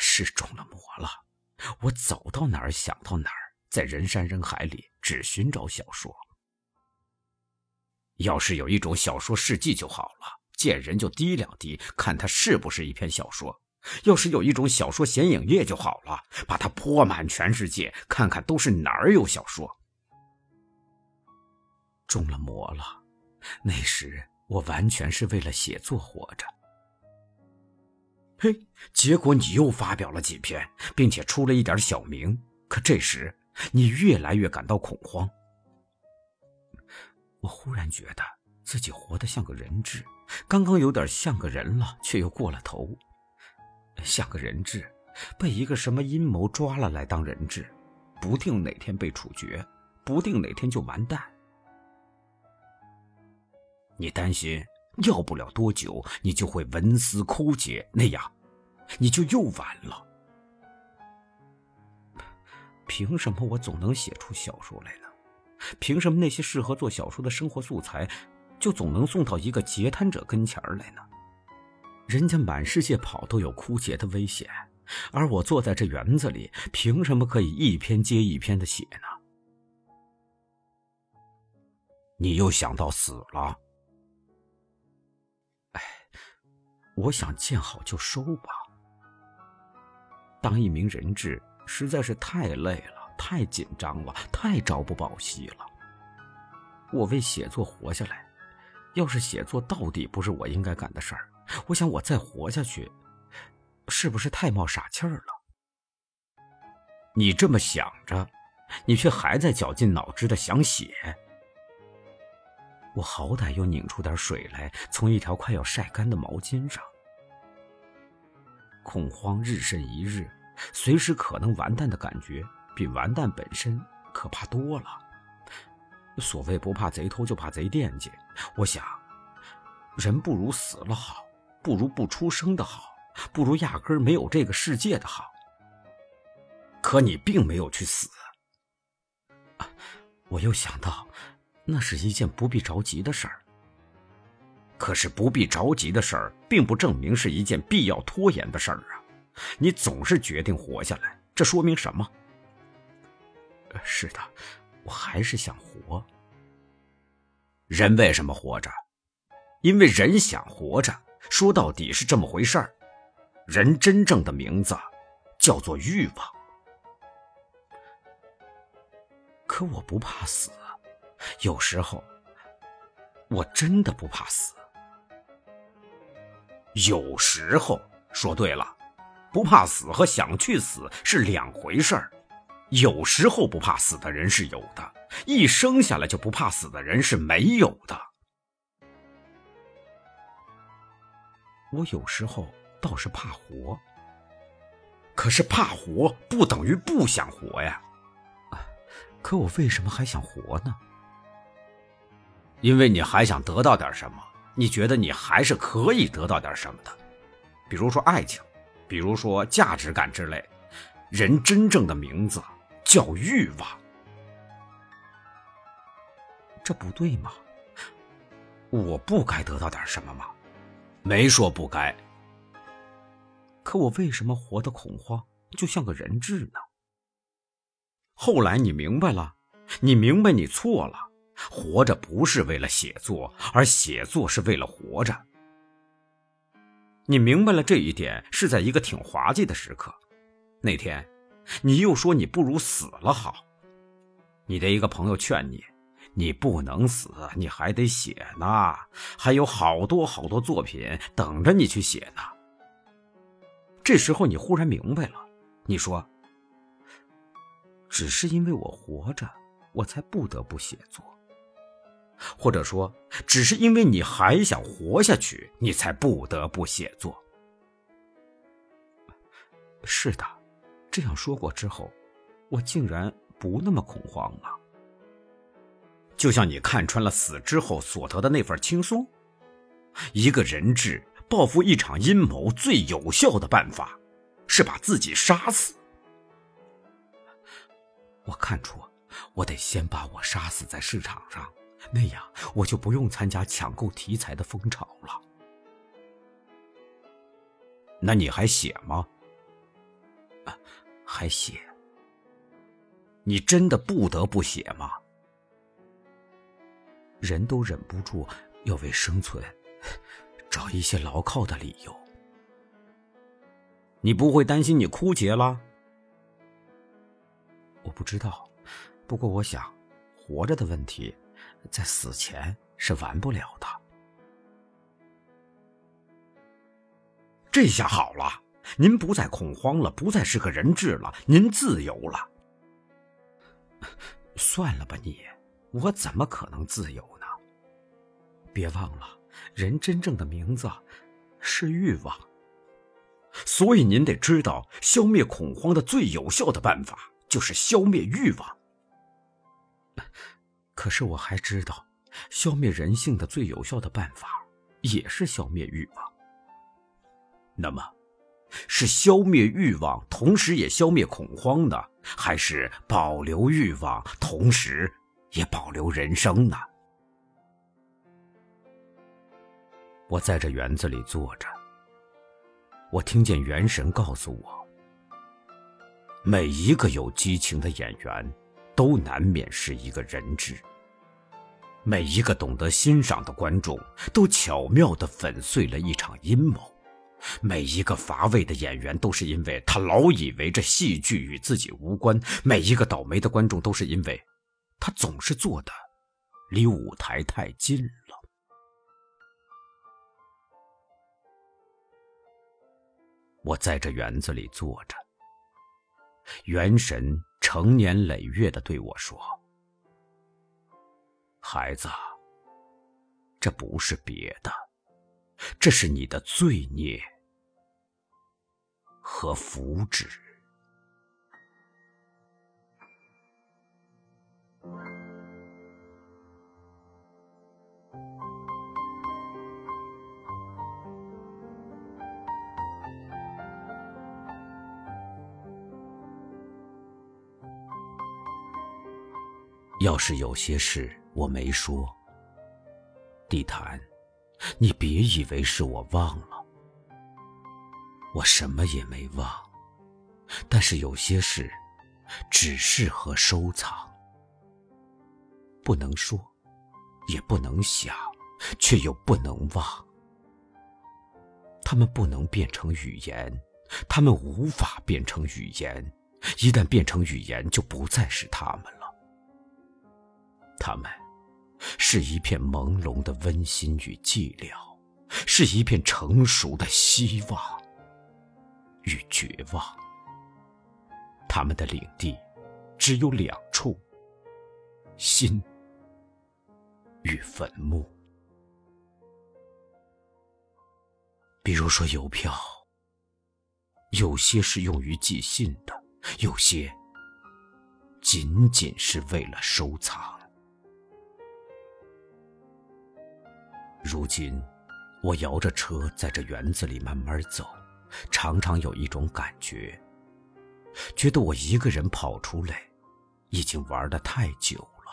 是中了魔了，我走到哪儿想到哪儿。”在人山人海里，只寻找小说。要是有一种小说事迹就好了，见人就滴两滴，看它是不是一篇小说。要是有一种小说显影液就好了，把它泼满全世界，看看都是哪儿有小说。中了魔了，那时我完全是为了写作活着。嘿，结果你又发表了几篇，并且出了一点小名。可这时。你越来越感到恐慌。我忽然觉得自己活得像个人质，刚刚有点像个人了，却又过了头。像个人质，被一个什么阴谋抓了来当人质，不定哪天被处决，不定哪天就完蛋。你担心，要不了多久，你就会文思枯竭，那样，你就又完了。凭什么我总能写出小说来呢？凭什么那些适合做小说的生活素材，就总能送到一个截瘫者跟前来呢？人家满世界跑都有枯竭的危险，而我坐在这园子里，凭什么可以一篇接一篇的写呢？你又想到死了？哎，我想见好就收吧。当一名人质。实在是太累了，太紧张了，太朝不保夕了。我为写作活下来，要是写作到底不是我应该干的事儿，我想我再活下去，是不是太冒傻气儿了？你这么想着，你却还在绞尽脑汁的想写。我好歹又拧出点水来，从一条快要晒干的毛巾上。恐慌日甚一日。随时可能完蛋的感觉，比完蛋本身可怕多了。所谓不怕贼偷，就怕贼惦记。我想，人不如死了好，不如不出生的好，不如压根儿没有这个世界的好。可你并没有去死。我又想到，那是一件不必着急的事儿。可是不必着急的事儿，并不证明是一件必要拖延的事儿啊。你总是决定活下来，这说明什么？是的，我还是想活。人为什么活着？因为人想活着。说到底是这么回事儿。人真正的名字叫做欲望。可我不怕死，有时候我真的不怕死。有时候，说对了。不怕死和想去死是两回事儿。有时候不怕死的人是有的，一生下来就不怕死的人是没有的。我有时候倒是怕活，可是怕活不等于不想活呀。可我为什么还想活呢？因为你还想得到点什么，你觉得你还是可以得到点什么的，比如说爱情，比如说价值感之类。人真正的名字。叫欲望，这不对吗？我不该得到点什么吗？没说不该。可我为什么活得恐慌，就像个人质呢？后来你明白了，你明白你错了。活着不是为了写作，而写作是为了活着。你明白了这一点，是在一个挺滑稽的时刻，那天。你又说你不如死了好，你的一个朋友劝你，你不能死，你还得写呢，还有好多好多作品等着你去写呢。这时候你忽然明白了，你说，只是因为我活着，我才不得不写作，或者说，只是因为你还想活下去，你才不得不写作。是的。这样说过之后，我竟然不那么恐慌了。就像你看穿了死之后所得的那份轻松。一个人质报复一场阴谋最有效的办法，是把自己杀死。我看出，我得先把我杀死在市场上，那样我就不用参加抢购题材的风潮了。那你还写吗？还写？你真的不得不写吗？人都忍不住要为生存找一些牢靠的理由。你不会担心你枯竭了？我不知道，不过我想，活着的问题，在死前是完不了的。这下好了。您不再恐慌了，不再是个人质了，您自由了。算了吧，你，我怎么可能自由呢？别忘了，人真正的名字是欲望。所以您得知道，消灭恐慌的最有效的办法就是消灭欲望。可是我还知道，消灭人性的最有效的办法也是消灭欲望。那么。是消灭欲望，同时也消灭恐慌呢，还是保留欲望，同时也保留人生呢？我在这园子里坐着，我听见元神告诉我：每一个有激情的演员，都难免是一个人质；每一个懂得欣赏的观众，都巧妙的粉碎了一场阴谋。每一个乏味的演员都是因为他老以为这戏剧与自己无关；每一个倒霉的观众都是因为他总是坐的离舞台太近了。我在这园子里坐着，元神成年累月的对我说：“孩子，这不是别的。”这是你的罪孽和福祉。要是有些事我没说，地毯。你别以为是我忘了，我什么也没忘。但是有些事，只适合收藏，不能说，也不能想，却又不能忘。他们不能变成语言，他们无法变成语言。一旦变成语言，就不再是他们了。他们。是一片朦胧的温馨与寂寥，是一片成熟的希望与绝望。他们的领地只有两处：心与坟墓。比如说邮票，有些是用于寄信的，有些仅仅是为了收藏。如今，我摇着车在这园子里慢慢走，常常有一种感觉，觉得我一个人跑出来，已经玩的太久了。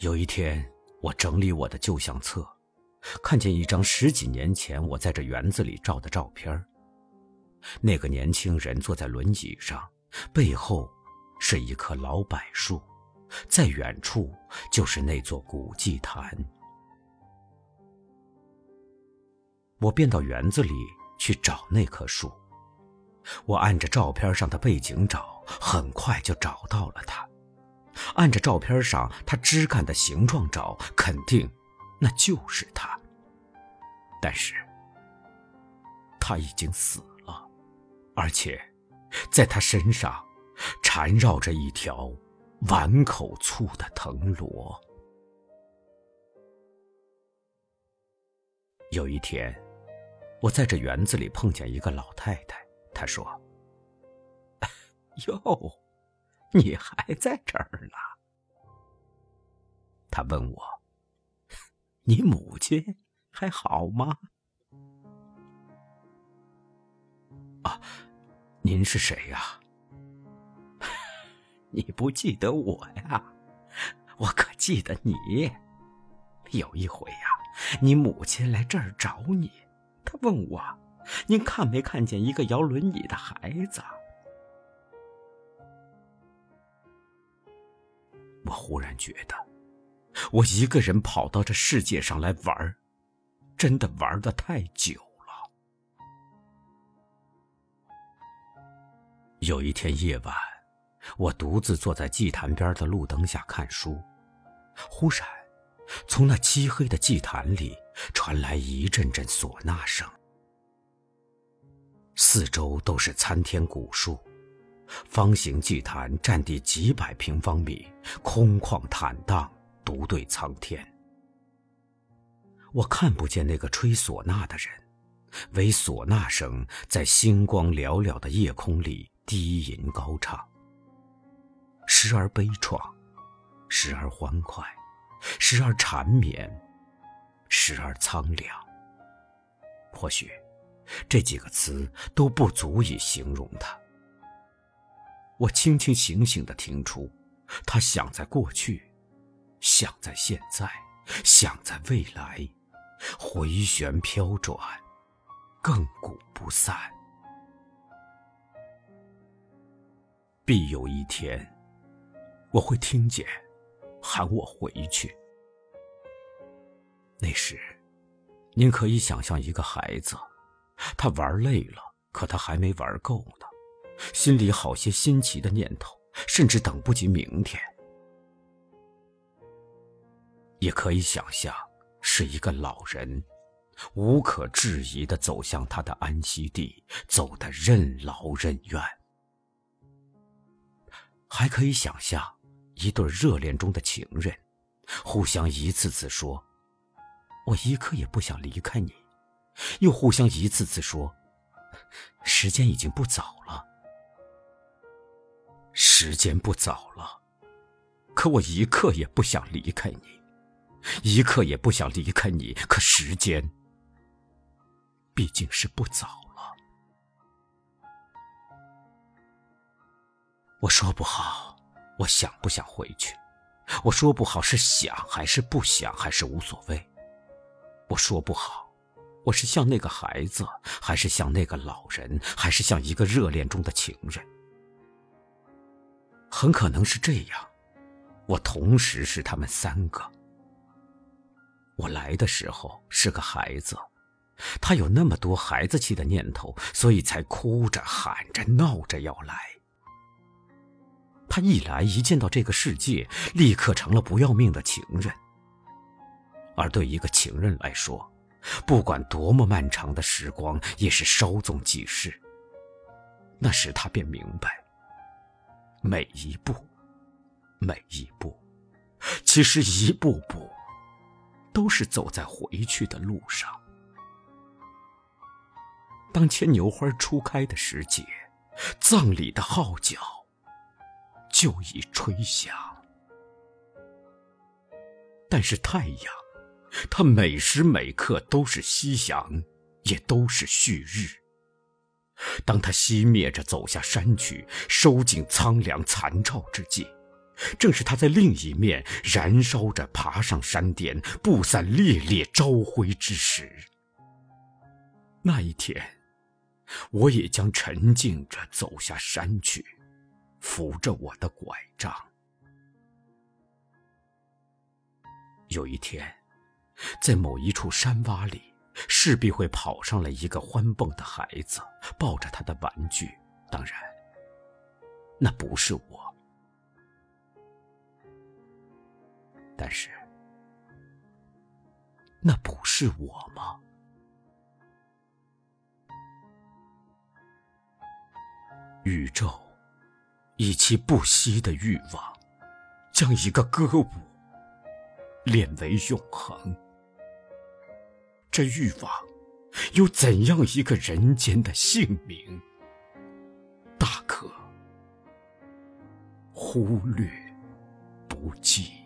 有一天，我整理我的旧相册，看见一张十几年前我在这园子里照的照片。那个年轻人坐在轮椅上，背后是一棵老柏树。在远处就是那座古祭坛。我便到园子里去找那棵树。我按着照片上的背景找，很快就找到了它。按着照片上它枝干的形状找，肯定那就是它。但是，它已经死了，而且，在它身上缠绕着一条。碗口粗的藤萝。有一天，我在这园子里碰见一个老太太，她说：“ 哟，你还在这儿呢？”她问我：“你母亲还好吗？”啊，您是谁呀？你不记得我呀？我可记得你。有一回呀，你母亲来这儿找你，她问我：“您看没看见一个摇轮椅的孩子？”我忽然觉得，我一个人跑到这世界上来玩，真的玩的太久了。有一天夜晚。我独自坐在祭坛边的路灯下看书，忽然，从那漆黑的祭坛里传来一阵阵唢呐声。四周都是参天古树，方形祭坛占地几百平方米，空旷坦荡，独对苍天。我看不见那个吹唢呐的人，唯唢呐声在星光寥寥的夜空里低吟高唱。时而悲怆，时而欢快，时而缠绵，时而苍凉。或许，这几个词都不足以形容他。我清清醒醒的听出，他想在过去，想在现在，想在未来，回旋飘转，亘古不散。必有一天。我会听见，喊我回去。那时，您可以想象一个孩子，他玩累了，可他还没玩够呢，心里好些新奇的念头，甚至等不及明天。也可以想象，是一个老人，无可置疑的走向他的安息地，走得任劳任怨。还可以想象。一对热恋中的情人，互相一次次说：“我一刻也不想离开你。”又互相一次次说：“时间已经不早了。”时间不早了，可我一刻也不想离开你，一刻也不想离开你。可时间毕竟是不早了，我说不好。我想不想回去？我说不好是想还是不想，还是无所谓。我说不好，我是像那个孩子，还是像那个老人，还是像一个热恋中的情人？很可能是这样，我同时是他们三个。我来的时候是个孩子，他有那么多孩子气的念头，所以才哭着喊着闹着要来。他一来，一见到这个世界，立刻成了不要命的情人。而对一个情人来说，不管多么漫长的时光，也是稍纵即逝。那时他便明白，每一步，每一步，其实一步步，都是走在回去的路上。当牵牛花初开的时节，葬礼的号角就已吹响。但是太阳，它每时每刻都是夕阳，也都是旭日。当它熄灭着走下山去，收尽苍凉残照之际，正是它在另一面燃烧着爬上山巅，布散烈烈朝晖之时。那一天，我也将沉静着走下山去，扶着我的拐杖。有一天，在某一处山洼里。势必会跑上来一个欢蹦的孩子，抱着他的玩具。当然，那不是我。但是，那不是我吗？宇宙以其不息的欲望，将一个歌舞练为永恒。这欲望，有怎样一个人间的姓名，大可忽略不计。